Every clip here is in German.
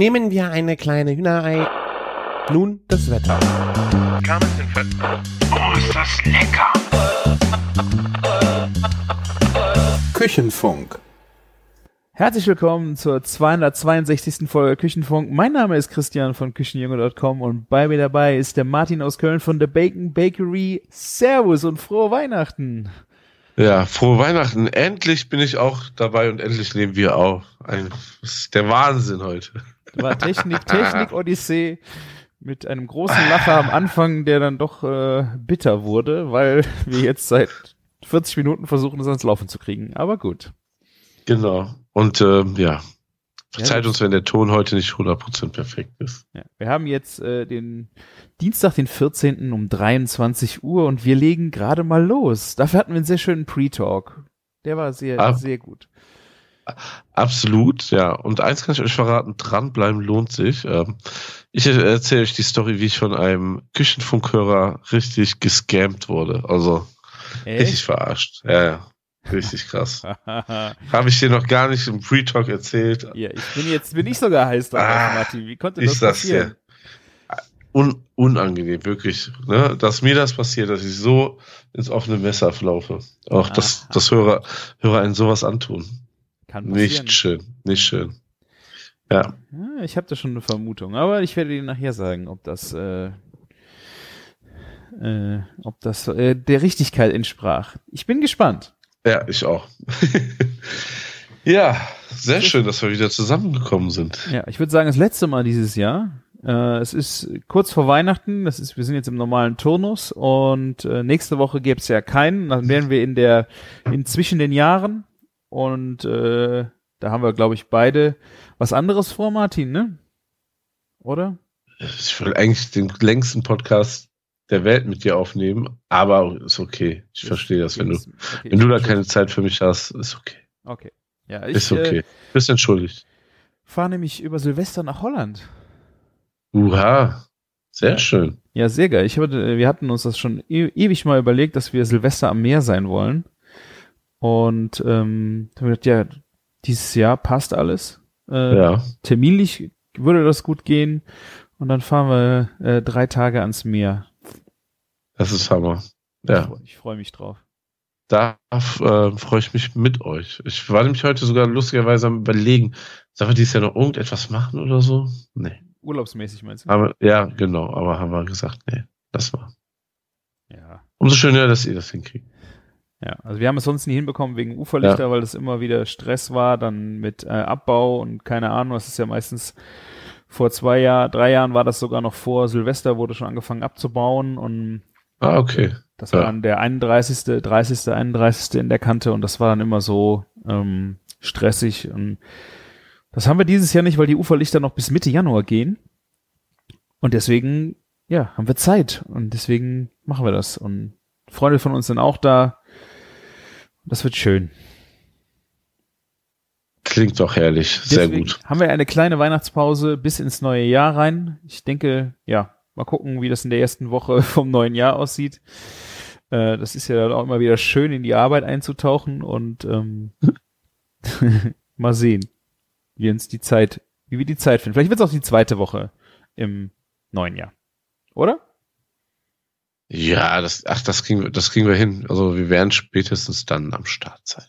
Nehmen wir eine kleine Hühnerei. Nun das Wetter. Oh, ist das lecker! Küchenfunk. Herzlich willkommen zur 262. Folge Küchenfunk. Mein Name ist Christian von Küchenjunge.com und bei mir dabei ist der Martin aus Köln von The Bacon Bakery. Servus und frohe Weihnachten. Ja, frohe Weihnachten. Endlich bin ich auch dabei und endlich nehmen wir auf. Ein, das ist der Wahnsinn heute. War Technik, Technik Odyssee mit einem großen Lacher am Anfang, der dann doch äh, bitter wurde, weil wir jetzt seit 40 Minuten versuchen, es ans Laufen zu kriegen. Aber gut. Genau. Und ähm, ja, verzeiht Ja, uns, wenn der Ton heute nicht 100% perfekt ist. Ja, wir haben jetzt äh, den Dienstag, den 14. um 23 Uhr und wir legen gerade mal los. Dafür hatten wir einen sehr schönen Pre-Talk. Der war sehr, Ah. sehr gut. Absolut, ja. Und eins kann ich euch verraten, dranbleiben lohnt sich. Ähm, ich erzähle euch die Story, wie ich von einem Küchenfunkhörer richtig gescammt wurde. Also richtig verarscht. Ja, ja. Richtig krass. ja, Habe ich dir noch gar nicht im Pre-Talk erzählt. ich bin jetzt, bin ich sogar heiß drauf, Ah, Martin. Wie konnte Ich das passieren? dir. Un unangenehm, wirklich. Ne? Dass mir das passiert, dass ich so ins offene Messer laufe. Auch dass, Ah. dass Hörer, Hörer einen sowas antun. Kann passieren. Nicht schön, nicht schön. Ja, Ja, ich habe da schon eine Vermutung, aber ich werde dir nachher sagen, ob das, äh, äh, ob das äh, der Richtigkeit entsprach. Ich bin gespannt. ja, ich auch. ja, sehr schön, dass wir wieder zusammengekommen sind. Ja, ich würde sagen, das letzte Mal dieses Jahr. Äh, es ist kurz vor Weihnachten, das ist, wir sind jetzt im normalen Turnus und äh, nächste Woche gäbe es ja keinen. Dann wären wir in der, in zwischen den Jahren und äh, da haben wir, glaube ich, beide was anderes vor, Martin, ne? Oder? Ich will eigentlich den längsten Podcast der Welt mit dir aufnehmen, aber ist okay. Ich verstehe das, wenn du, Okay, wenn du da keine Zeit für mich hast, ist okay. Okay. Ja, ich Ist äh, okay. Bist entschuldigt. fahre nämlich über Silvester nach Holland. Uha. Sehr Ja. schön. Ja, sehr geil. Ich hatte, wir hatten uns das schon e ewig mal überlegt, dass wir Silvester am Meer sein wollen. Und ähm, haben wir gedacht, ja, dieses Jahr passt alles. Äh, Ja. Terminlich würde das gut gehen. Und dann fahren wir äh, drei Tage ans Meer. Das ist Hammer. Ja. Ich freue mich drauf. Da äh, freue ich mich mit euch. Ich war nämlich heute sogar lustigerweise am überlegen, sollen wir dieses Jahr noch irgendetwas machen oder so? Nee. Urlaubsmäßig meinst du? Aber, ja, genau. Aber haben wir gesagt, nee, das war. Ja. Umso schöner, dass ihr das hinkriegt. Ja, also wir haben es sonst nie hinbekommen wegen Uferlichter, weil das immer wieder Stress war, dann mit äh, Abbau und keine Ahnung, das ist ja meistens vor zwei Jahren, drei Jahren war das sogar noch vor Silvester, wurde schon angefangen abzubauen und Ah, okay. das war Ja. dann der 31., 30., 31. in der Kante und das war dann immer so ähm, stressig und das haben wir dieses Jahr nicht, weil die Uferlichter noch bis Mitte Januar gehen und deswegen, ja, haben wir Zeit und deswegen machen wir das und Freunde von uns sind auch da. Das wird schön. Klingt doch herrlich. Sehr Deswegen gut. Haben wir eine kleine Weihnachtspause bis ins neue Jahr rein. Ich denke, ja, mal gucken, wie das in der ersten Woche vom neuen Jahr aussieht. Äh, das ist ja dann auch immer wieder schön, in die Arbeit einzutauchen und ähm, mal sehen, wie uns die Zeit, wie wir die Zeit finden. Vielleicht wird es auch die zweite Woche im neuen Jahr. Oder? Ja, das, ach, das kriegen wir, das kriegen wir hin. Also wir werden spätestens dann am Start sein.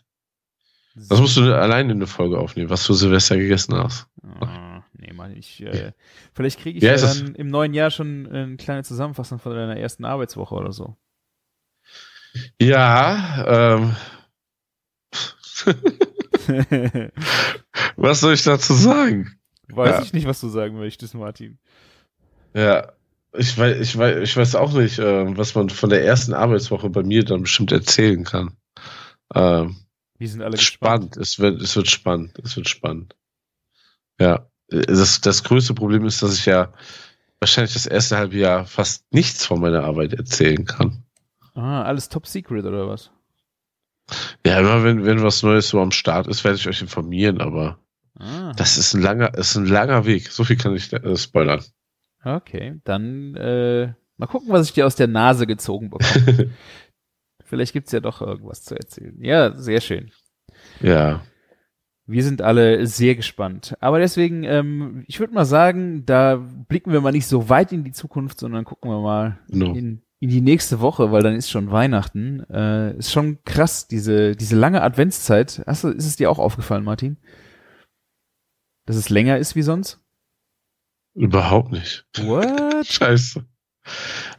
Das musst du alleine eine Folge aufnehmen, was du Silvester gegessen hast. Ah, nee, mal ich. Äh, vielleicht kriege ich ja das? dann im neuen Jahr schon eine kleine Zusammenfassung von deiner ersten Arbeitswoche oder so. Ja, ähm, was soll ich dazu sagen? Weiß Ja. ich nicht, was du sagen möchtest, Martin. Ja, ich weiß, ich weiß, ich weiß auch nicht, ähm, was man von der ersten Arbeitswoche bei mir dann bestimmt erzählen kann. Ähm, Wir sind alle gespannt. spannend. Es wird, es wird spannend. Es wird spannend. Ja, das, das größte Problem ist, dass ich ja wahrscheinlich das erste halbe Jahr fast nichts von meiner Arbeit erzählen kann. Ah, alles top secret oder was? Ja, immer wenn, wenn was Neues so am Start ist, werde ich euch informieren, aber Ah, das ist ein langer, ist ein langer Weg. So viel kann ich äh, spoilern. Okay. Dann äh, mal gucken, was ich dir aus der Nase gezogen bekomme. Vielleicht gibt's ja doch irgendwas zu erzählen. Ja, sehr schön. Ja. Wir sind alle sehr gespannt. Aber deswegen, ähm, ich würde mal sagen, da blicken wir mal nicht so weit in die Zukunft, sondern gucken wir mal no. in, in die nächste Woche, weil dann ist schon Weihnachten. Äh, ist schon krass, diese, diese lange Adventszeit. Hast du, ist es dir auch aufgefallen, Martin? Dass es länger ist wie sonst? Überhaupt nicht. What? Scheiße.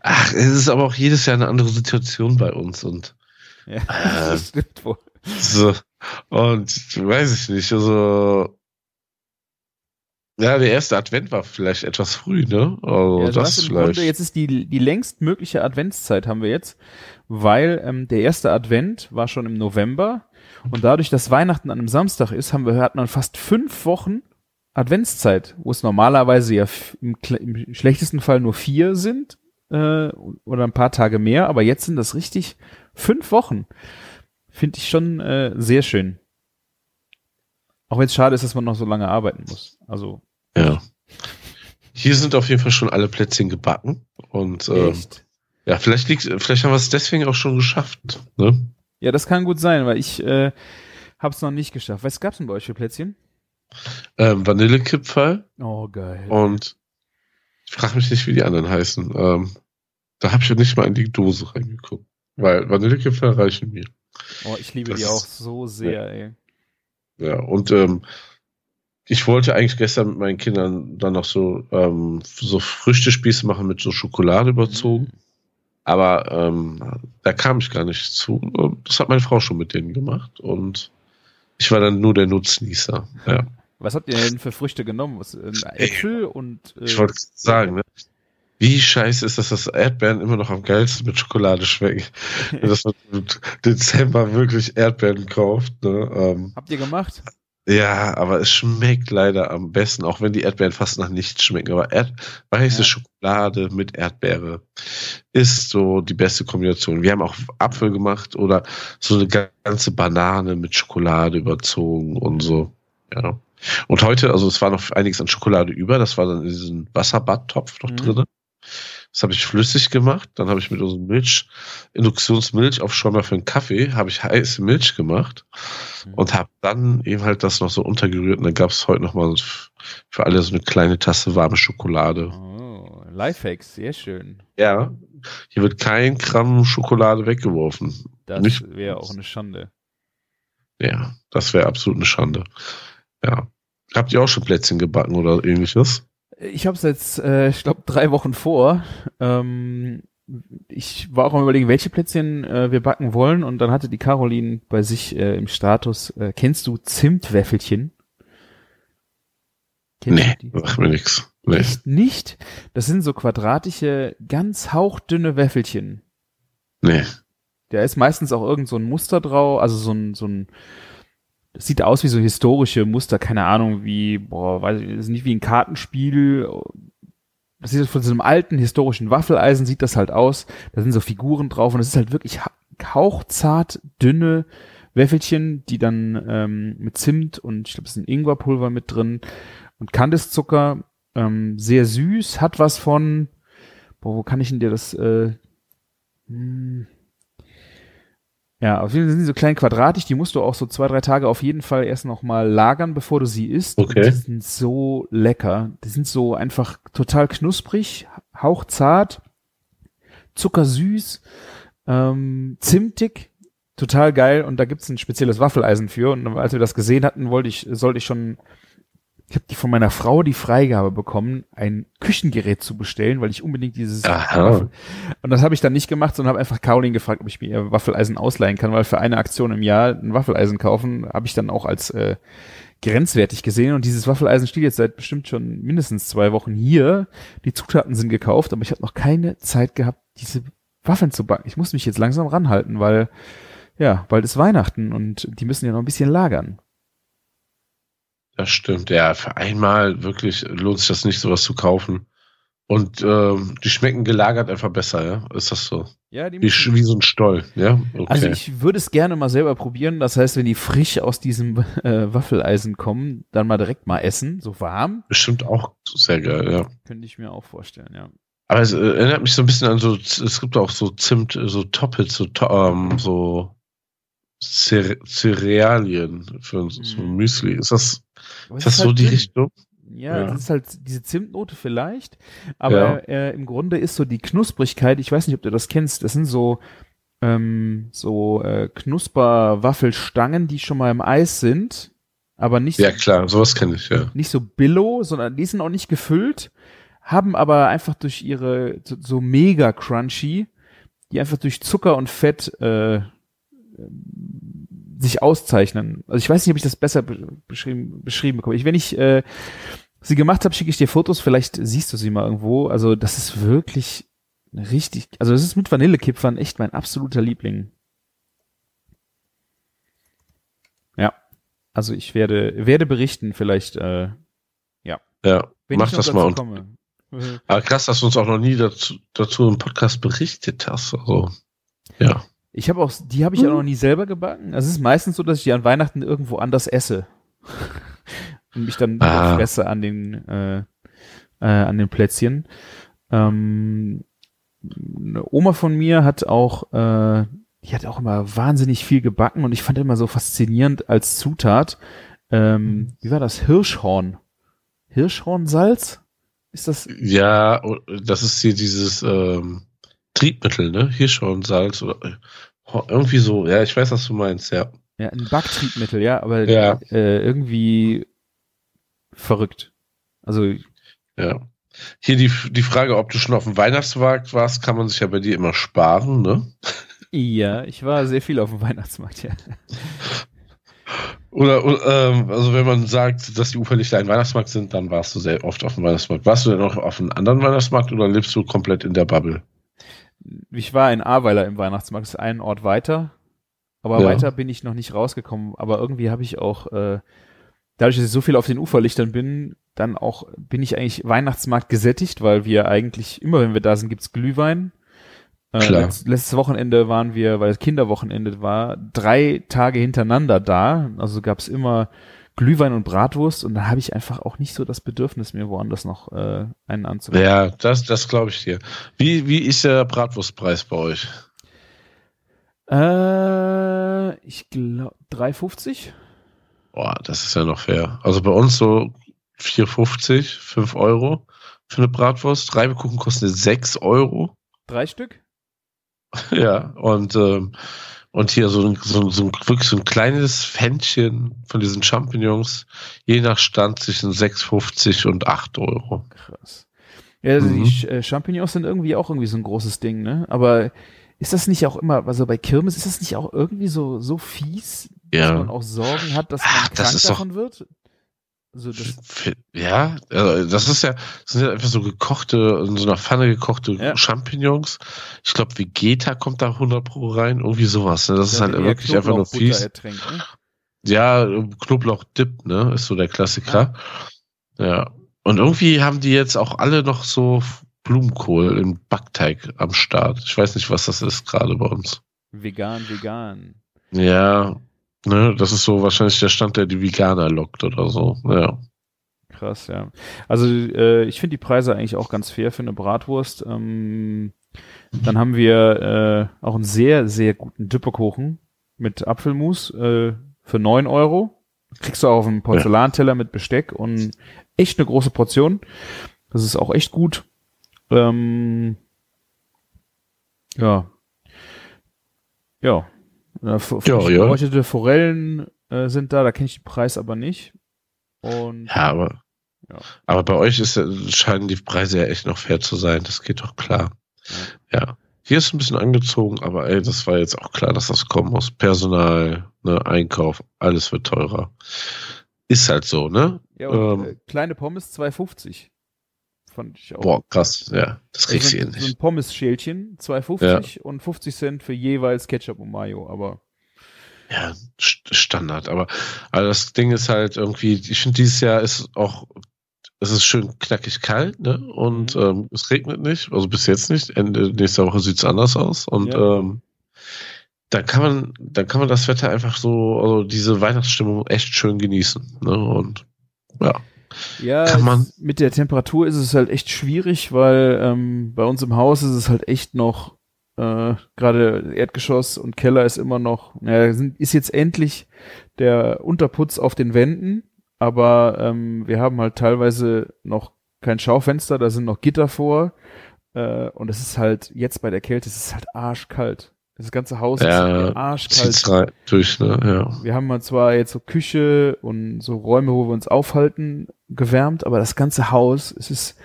Ach, es ist aber auch jedes Jahr eine andere Situation bei uns und ja, äh, das stimmt wohl. So, und weiß ich nicht, also ja, der erste Advent war vielleicht etwas früh, ne? Also ja, das im vielleicht. Grunde, jetzt ist die, die längst mögliche Adventszeit haben wir jetzt, weil ähm, der erste Advent war schon im November und dadurch, dass Weihnachten an einem Samstag ist, haben wir hatten dann fast fünf Wochen Adventszeit, wo es normalerweise ja im, im schlechtesten Fall nur vier sind äh, oder ein paar Tage mehr, aber jetzt sind das richtig fünf Wochen. Finde ich schon äh, sehr schön. Auch wenn es schade ist, dass man noch so lange arbeiten muss. Also. Ja. Hier sind auf jeden Fall schon alle Plätzchen gebacken. Und äh, ja, vielleicht liegt, vielleicht haben wir es deswegen auch schon geschafft. Ne? Ja, das kann gut sein, weil ich äh, habe es noch nicht geschafft. Was gab's denn bei euch für Plätzchen? Ähm, Vanillekipferl. Oh, geil. Und ich frage mich nicht, wie die anderen heißen. Ähm, da habe ich ja nicht mal in die Dose reingeguckt. Weil Vanillekipferl reichen mir. Oh, ich liebe das die auch so sehr, ja. ey. Ja, und ähm, ich wollte eigentlich gestern mit meinen Kindern dann noch so, ähm, so Früchtespieße machen mit so Schokolade überzogen. Mhm. Aber ähm, da kam ich gar nicht zu. Das hat meine Frau schon mit denen gemacht und ich war dann nur der Nutznießer. Ja. Was habt ihr denn für Früchte genommen? Was, äh, Äpfel und. Äh, ich wollte sagen, ne? Wie scheiße ist das, dass Erdbeeren immer noch am geilsten mit Schokolade schmecken. dass man im Dezember wirklich Erdbeeren kauft. Ne? Ähm, Habt ihr gemacht? Ja, aber es schmeckt leider am besten, auch wenn die Erdbeeren fast nach nichts schmecken. Aber Erd weiße ja. Schokolade mit Erdbeere ist so die beste Kombination. Wir haben auch Apfel gemacht oder so eine ganze Banane mit Schokolade überzogen und so. Ja. Und heute, also es war noch einiges an Schokolade über, das war dann in diesem Wasserbadtopf noch mhm. drin. Das habe ich flüssig gemacht. Dann habe ich mit unserem Milch, Induktionsmilch auf Schäumer für einen Kaffee, habe ich heiße Milch gemacht mhm. und habe dann eben halt das noch so untergerührt. Und dann gab es heute nochmal für alle so eine kleine Tasse warme Schokolade. Oh, Lifehacks, sehr schön. Ja, hier wird kein Gramm Schokolade weggeworfen. Das wäre auch eine Schande. Ja, das wäre absolut eine Schande. Ja. Habt ihr auch schon Plätzchen gebacken oder ähnliches? Ich habe es jetzt, äh, ich glaube, drei Wochen vor. Ähm, ich war auch am überlegen, welche Plätzchen äh, wir backen wollen und dann hatte die Caroline bei sich äh, im Status, äh, kennst du Zimtwäffelchen? Kennst nee, mach mir nix. Nee. Echt nicht? Das sind so quadratische, ganz hauchdünne Wäffelchen. Nee. Da ist meistens auch irgend so ein Muster drauf, also so ein, so ein das sieht aus wie so historische Muster, keine Ahnung, wie, boah, weiß ich, ist nicht wie ein Kartenspiel. Das sieht von so einem alten historischen Waffeleisen sieht das halt aus. Da sind so Figuren drauf und es ist halt wirklich hauchzart, dünne Wäffelchen, die dann ähm, mit Zimt und ich glaube, es ist ein Ingwerpulver mit drin und Kandiszucker, ähm, sehr süß, hat was von, boah, wo kann ich denn dir das, äh, hm, ja, auf jeden Fall sind die so klein quadratisch, die musst du auch so zwei, drei Tage auf jeden Fall erst nochmal lagern, bevor du sie isst. Okay. Die sind so lecker. Die sind so einfach total knusprig, hauchzart, zuckersüß, ähm, zimtig, total geil. Und da gibt's ein spezielles Waffeleisen für. Und als wir das gesehen hatten, wollte ich, sollte ich schon ich habe die von meiner Frau die Freigabe bekommen, ein Küchengerät zu bestellen, weil ich unbedingt dieses Aha. und das habe ich dann nicht gemacht, sondern habe einfach Caroline gefragt, ob ich mir ihr Waffeleisen ausleihen kann, weil für eine Aktion im Jahr ein Waffeleisen kaufen habe ich dann auch als äh, grenzwertig gesehen und dieses Waffeleisen steht jetzt seit bestimmt schon mindestens zwei Wochen hier. Die Zutaten sind gekauft, aber ich habe noch keine Zeit gehabt, diese Waffeln zu backen. Ich muss mich jetzt langsam ranhalten, weil ja, bald ist Weihnachten und die müssen ja noch ein bisschen lagern. Das stimmt, ja. Für einmal wirklich lohnt sich das nicht, sowas zu kaufen. Und ähm, die schmecken gelagert einfach besser, ja? Ist das so? Ja, die wie, wie so ein Stoll, ja? Okay. Also ich würde es gerne mal selber probieren. Das heißt, wenn die frisch aus diesem äh, Waffeleisen kommen, dann mal direkt mal essen, so warm. Bestimmt auch sehr geil, ja. Könnte ich mir auch vorstellen, ja. Aber es äh, erinnert mich so ein bisschen an so, es gibt auch so Zimt, so Toppets, so, ähm, so Cerealien für so ein Müsli. Ist das, ist das so halt die drin. Richtung? Ja, ja, das ist halt diese Zimtnote vielleicht, aber ja. äh, im Grunde ist so die Knusprigkeit, ich weiß nicht, ob du das kennst, das sind so ähm, so äh, Knusper-Waffelstangen, die schon mal im Eis sind, aber nicht Ja, klar, sowas kenne ich, ja. Nicht so billow, sondern die sind auch nicht gefüllt, haben aber einfach durch ihre so, so mega crunchy, die einfach durch Zucker und Fett äh, sich auszeichnen. Also ich weiß nicht, ob ich das besser beschrieben, beschrieben bekomme. Ich, wenn ich äh, sie gemacht habe, schicke ich dir Fotos, vielleicht siehst du sie mal irgendwo. Also das ist wirklich richtig, also das ist mit Vanillekipfern echt mein absoluter Liebling. Ja, also ich werde, werde berichten vielleicht, äh, ja. Ja, wenn mach das mal. Komme. Und, aber krass, dass du uns auch noch nie dazu, dazu im Podcast berichtet hast. Also, ja. Ich habe auch, die habe ich hm. auch noch nie selber gebacken. Also es ist meistens so, dass ich die an Weihnachten irgendwo anders esse. und mich dann ah. fresse an den, äh, äh, an den Plätzchen. Ähm, eine Oma von mir hat auch, äh, die hat auch immer wahnsinnig viel gebacken und ich fand immer so faszinierend als Zutat. Ähm, wie war das? Hirschhorn. Hirschhornsalz? Ist das? Ja, das ist hier dieses ähm, Triebmittel, ne? Hirschhornsalz oder äh, irgendwie so. Ja, ich weiß, was du meinst, ja. Ja, ein Backtriebmittel, ja, aber ja. Äh, irgendwie verrückt. Also. Ja. Hier die, die Frage, ob du schon auf dem Weihnachtsmarkt warst, kann man sich ja bei dir immer sparen, ne? Ja, ich war sehr viel auf dem Weihnachtsmarkt, ja. Oder, ähm, also wenn man sagt, dass die Uferlichter ein Weihnachtsmarkt sind, dann warst du sehr oft auf dem Weihnachtsmarkt. Warst du denn auch auf einem anderen Weihnachtsmarkt oder lebst du komplett in der Bubble? Ich war in Ahrweiler im Weihnachtsmarkt, das ist ein Ort weiter. Aber ja. weiter bin ich noch nicht rausgekommen. Aber irgendwie habe ich auch, äh, dadurch, dass ich so viel auf den Uferlichtern bin, dann auch bin ich eigentlich Weihnachtsmarkt gesättigt, weil wir eigentlich immer, wenn wir da sind, gibt's Glühwein. Äh, letzt, letztes Wochenende waren wir, weil es Kinderwochenende war, drei Tage hintereinander da. Also gab's immer Glühwein und Bratwurst und da habe ich einfach auch nicht so das Bedürfnis, mir woanders noch äh, einen anzubieten. Ja, das, das glaube ich dir. Wie, wie ist der Bratwurstpreis bei euch? Äh, ich glaube 3,50. Boah, das ist ja noch fair. Also bei uns so 4,50, 5 Euro für eine Bratwurst. Reibekuchen kosten 6 Euro. Drei Stück? ja, und, ähm, und hier so ein, so, so wirklich so ein kleines Fännchen von diesen Champignons, je nach Stand zwischen 6,50 und 8 Euro. Krass. Ja, also mhm. die äh, Champignons sind irgendwie auch irgendwie so ein großes Ding, ne? Aber ist das nicht auch immer, also bei Kirmes, ist das nicht auch irgendwie so, so fies, ja. dass man auch Sorgen hat, dass man Ach, krank davon doch, wird? Also das ja, also das ist ja, das sind ja einfach so gekochte, in so einer Pfanne gekochte ja. Champignons. Ich glaube, Vegeta kommt da 100 pro rein, irgendwie sowas. Ne? Das ja, ist halt wirklich einfach nur fies. Ertränkt, ne? Ja, Knoblauch-Dip, ne, ist so der Klassiker. Ja. ja. Und irgendwie haben die jetzt auch alle noch so Blumenkohl im Backteig am Start. Ich weiß nicht, was das ist gerade bei uns. Vegan, vegan. Ja, Ne, das ist so wahrscheinlich der Stand, der die Veganer lockt oder so. Ja. Krass, ja. Also äh, ich finde die Preise eigentlich auch ganz fair für eine Bratwurst. Ähm, dann haben wir äh, auch einen sehr, sehr guten Düppekuchen mit Apfelmus äh, für neun Euro. Kriegst du auch auf einen Porzellanteller mit Besteck und echt eine große Portion. Das ist auch echt gut. Ähm, ja. Ja, ja, ja. Forellen äh, sind da, da kenne ich den Preis aber nicht. Und, ja, aber, ja. aber bei euch ist, scheinen die Preise ja echt noch fair zu sein. Das geht doch klar. Ja. ja. Hier ist ein bisschen angezogen, aber ey, das war jetzt auch klar, dass das kommen muss. Personal, ne, Einkauf, alles wird teurer. Ist halt so, ne? Ja, und, ähm, äh, kleine Pommes 2,50. Fand ich auch. Boah, krass, ja. Das kriegst du hier nicht. So ein Pommes-Schälchen, 2,50 ja. und 50 Cent für jeweils Ketchup und Mayo, aber. Ja, Standard. Aber also das Ding ist halt irgendwie, ich finde, dieses Jahr ist auch, es ist schön knackig kalt, ne? Und mhm. ähm, es regnet nicht, also bis jetzt nicht. Ende nächster Woche sieht es anders aus. Und ja. ähm, da kann man, da kann man das Wetter einfach so, also diese Weihnachtsstimmung echt schön genießen. Ne? Und ja. Ja, kann man es, mit der Temperatur ist es halt echt schwierig, weil ähm, bei uns im Haus ist es halt echt noch Äh, Gerade Erdgeschoss und Keller ist immer noch, naja, sind, ist jetzt endlich der Unterputz auf den Wänden, aber ähm, wir haben halt teilweise noch kein Schaufenster, da sind noch Gitter vor. Äh, und es ist halt, jetzt bei der Kälte, es ist halt arschkalt. Das ganze Haus Ja, ist arschkalt. Durch, ne? Ja. Wir haben mal zwar jetzt so Küche und so Räume, wo wir uns aufhalten, gewärmt, aber das ganze Haus, es ist,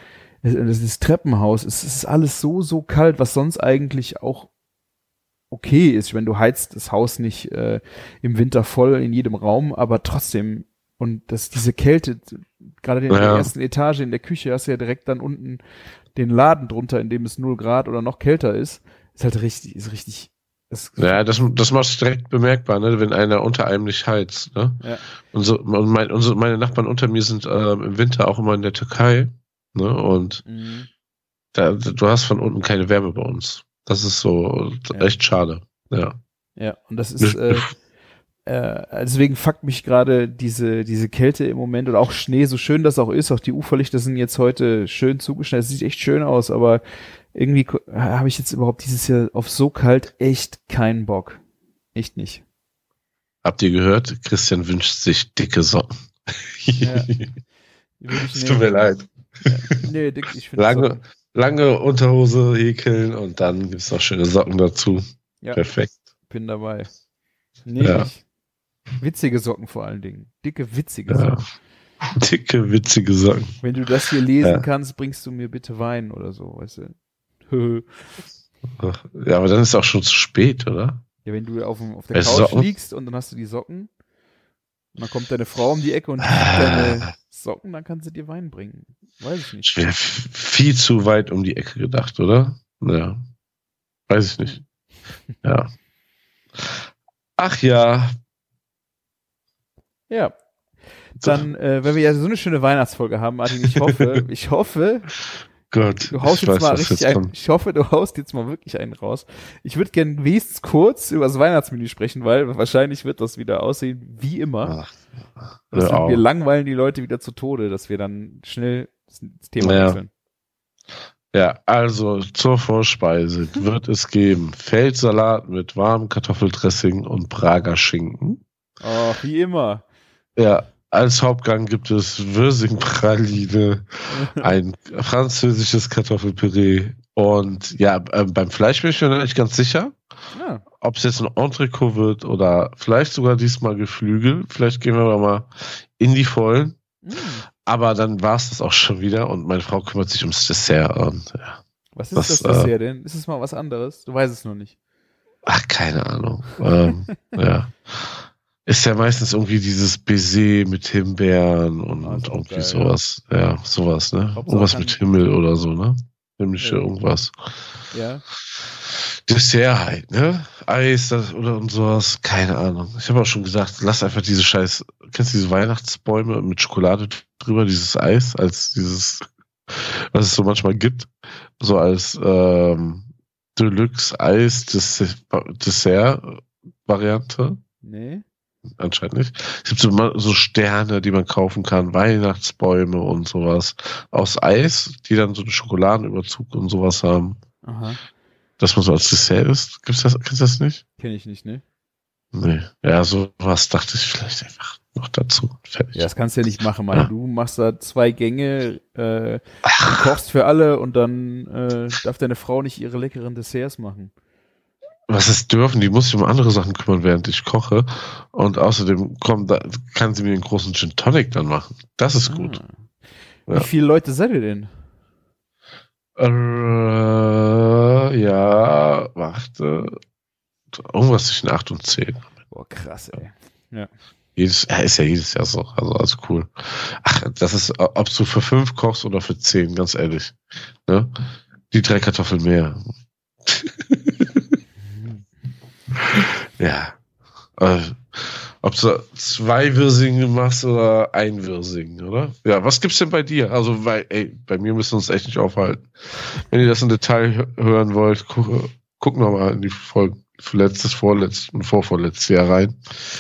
es ist Treppenhaus, es ist alles so, so kalt, was sonst eigentlich auch okay ist, wenn du heizt das Haus nicht äh, im Winter voll in jedem Raum, aber trotzdem und das diese Kälte, gerade in der Ja. ersten Etage in der Küche hast du ja direkt dann unten den Laden drunter, in dem es 0 Grad oder noch kälter ist, ist halt richtig, ist richtig. Das, Ja, das, das macht es direkt bemerkbar, ne, wenn einer unter einem nicht heizt. Ne? Ja. Und, so, und mein, unsere, meine Nachbarn unter mir sind ähm, im Winter auch immer in der Türkei. Ne? Und Mhm. da, du hast von unten keine Wärme bei uns. Das ist so Ja. echt schade. Ja. Ja, und das ist, äh, äh, deswegen fuckt mich gerade diese, diese Kälte im Moment oder auch Schnee, so schön das auch ist, auch die Uferlichter sind jetzt heute schön zugeschneit, es sieht echt schön aus, aber irgendwie habe ich jetzt überhaupt dieses Jahr auf so kalt echt keinen Bock. Echt nicht. Habt ihr gehört? Christian wünscht sich dicke Socken. Ja. Es tut mir leid. Nee, dick, ich finde Lange, lange Unterhose häkeln und dann gibt's noch schöne Socken dazu. Ja. Perfekt. bin dabei. Nee, Ja. nicht. Witzige Socken vor allen Dingen. Dicke, witzige Ja. Socken. Dicke, witzige Socken. Wenn du das hier lesen Ja. kannst, bringst du mir bitte Wein oder so, weißt du. Ja, aber dann ist auch schon zu spät, oder? Ja, wenn du auf, dem, auf der Weißt du, Couch Socken? liegst und dann hast du die Socken, und dann kommt deine Frau um die Ecke und Ah. deine Socken, dann kann sie dir Wein bringen. Weiß ich nicht. Ich wäre viel zu weit um die Ecke gedacht, oder? Ja. Weiß ich nicht. Ja. Ach ja. Ja. Dann, äh, wenn wir ja so eine schöne Weihnachtsfolge haben, Martin, ich hoffe, ich hoffe, Gott. du haust ich jetzt mal richtig jetzt ein, ich hoffe, du haust jetzt mal wirklich einen raus. Ich würde gern wenigstens kurz über das Weihnachtsmenü sprechen, weil wahrscheinlich wird das wieder aussehen wie immer. Ach, Das wir langweilen die Leute wieder zu Tode, dass wir dann schnell das Thema Ja. wechseln. Ja, also zur Vorspeise wird es geben Feldsalat mit warmem Kartoffeldressing und Prager Schinken. Oh, wie immer. Ja, als Hauptgang gibt es Würsingpraline, ein französisches Kartoffelpüree und ja, äh, beim Fleisch bin ich mir noch nicht ganz sicher, Ja. ob es jetzt ein Entrecot wird oder vielleicht sogar diesmal Geflügel. Vielleicht gehen wir aber mal in die Vollen. Mm. Aber dann war es das auch schon wieder und meine Frau kümmert sich ums Dessert und ja. Was ist das äh, Dessert denn? Ist es mal was anderes? Du weißt es noch nicht. Ach, keine Ahnung. ähm, ja. Ist ja meistens irgendwie dieses Baiser mit Himbeeren und auch irgendwie geil, sowas. Ja, sowas, ne? Hauptsache Irgendwas mit Himmel oder so, ne? Himmlische Ja. irgendwas. Ja. Dessert halt, ne? Eis das, oder und sowas. Keine Ahnung. Ich habe auch schon gesagt, lass einfach diese scheiß, kennst du diese Weihnachtsbäume mit Schokolade drüber, dieses Eis, als dieses, was es so manchmal gibt, so als ähm, Deluxe Eis Dessert Variante. Nee. Anscheinend nicht. Es gibt so, so Sterne, die man kaufen kann, Weihnachtsbäume und sowas aus Eis, die dann so einen Schokoladenüberzug und sowas haben, Aha. dass man so als Dessert isst. Gibt's das, kennst du das nicht? Kenne ich nicht, ne? Nee. Ja, sowas dachte ich vielleicht einfach noch dazu. Fertig. Ja, das kannst du ja nicht machen, Mann. Ja. Du machst da zwei Gänge, äh, kochst für alle und dann äh, darf deine Frau nicht ihre leckeren Desserts machen. Was es dürfen, die muss sich um andere Sachen kümmern, während ich koche. Und außerdem kommt, da, kann sie mir einen großen Gin Tonic dann machen. Das ist gut. Ah. Ja. Wie viele Leute seid ihr denn? Äh, ja, warte. Irgendwas zwischen 8 und 10. Boah, krass, ey. Jedes, ja, ist ja jedes Jahr so. Also alles cool. Ach, das ist, ob du für fünf kochst oder für zehn, ganz ehrlich. Ne? Die drei Kartoffeln mehr. ja. Äh, ob du zwei Wirsinge machst oder ein Wirsing, oder? Ja, was gibt's denn bei dir? Also, weil, ey, bei mir müssen wir uns echt nicht aufhalten. Wenn ihr das im Detail hö- hören wollt, guck, guck noch mal in die Folge letztes, vorletztes und vorvorletztes Jahr rein.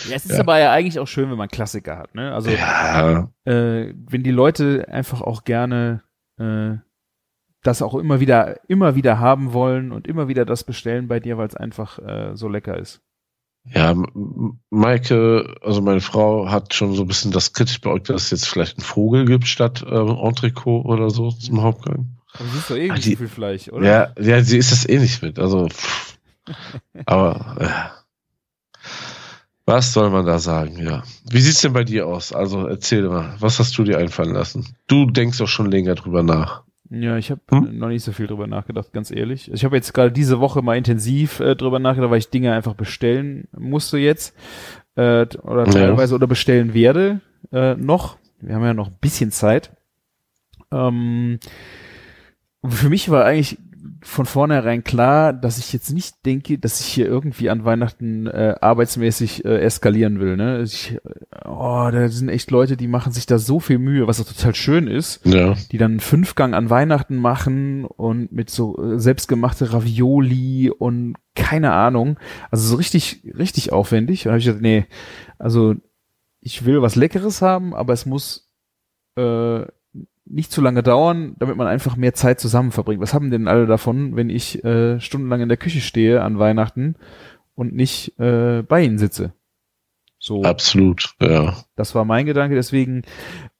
Ja, es ist Ja. aber ja eigentlich auch schön, wenn man Klassiker hat, ne? Also, Ja, äh, wenn die Leute einfach auch gerne äh, das auch immer wieder, immer wieder haben wollen und immer wieder das bestellen bei dir, weil es einfach äh, so lecker ist. Ja, Maike, also meine Frau, hat schon so ein bisschen das kritisch beäugt, dass es jetzt vielleicht einen Vogel gibt statt äh, Entrecot oder so zum Hauptgang. Aber du siehst doch eh nicht die, so viel Fleisch, oder? Ja, ja, sie ist das eh nicht mit. Also, pff. aber äh, was soll man da sagen? Ja. Wie sieht's denn bei dir aus? Also erzähl mal, was hast du dir einfallen lassen? Du denkst doch schon länger drüber nach. Ja, ich habe hm? noch nicht so viel drüber nachgedacht, ganz ehrlich. Ich habe jetzt gerade diese Woche mal intensiv äh, drüber nachgedacht, weil ich Dinge einfach bestellen musste jetzt äh, oder teilweise ja. oder bestellen werde äh, noch. Wir haben ja noch ein bisschen Zeit. Ähm, für mich war eigentlich von vornherein klar, dass ich jetzt nicht denke, dass ich hier irgendwie an Weihnachten äh, arbeitsmäßig äh, eskalieren will. Ne? Ich, oh, da sind echt Leute, die machen sich da so viel Mühe, was auch total schön ist, ja. die dann Fünfgang an Weihnachten machen und mit so äh, selbstgemachte Ravioli und keine Ahnung. Also so richtig, richtig aufwendig. Und habe ich gesagt, nee, also ich will was Leckeres haben, aber es muss äh, nicht zu lange dauern, damit man einfach mehr Zeit zusammen verbringt. Was haben denn alle davon, wenn ich äh, stundenlang in der Küche stehe an Weihnachten und nicht äh, bei ihnen sitze? So. Absolut, ja. Das war mein Gedanke. Deswegen,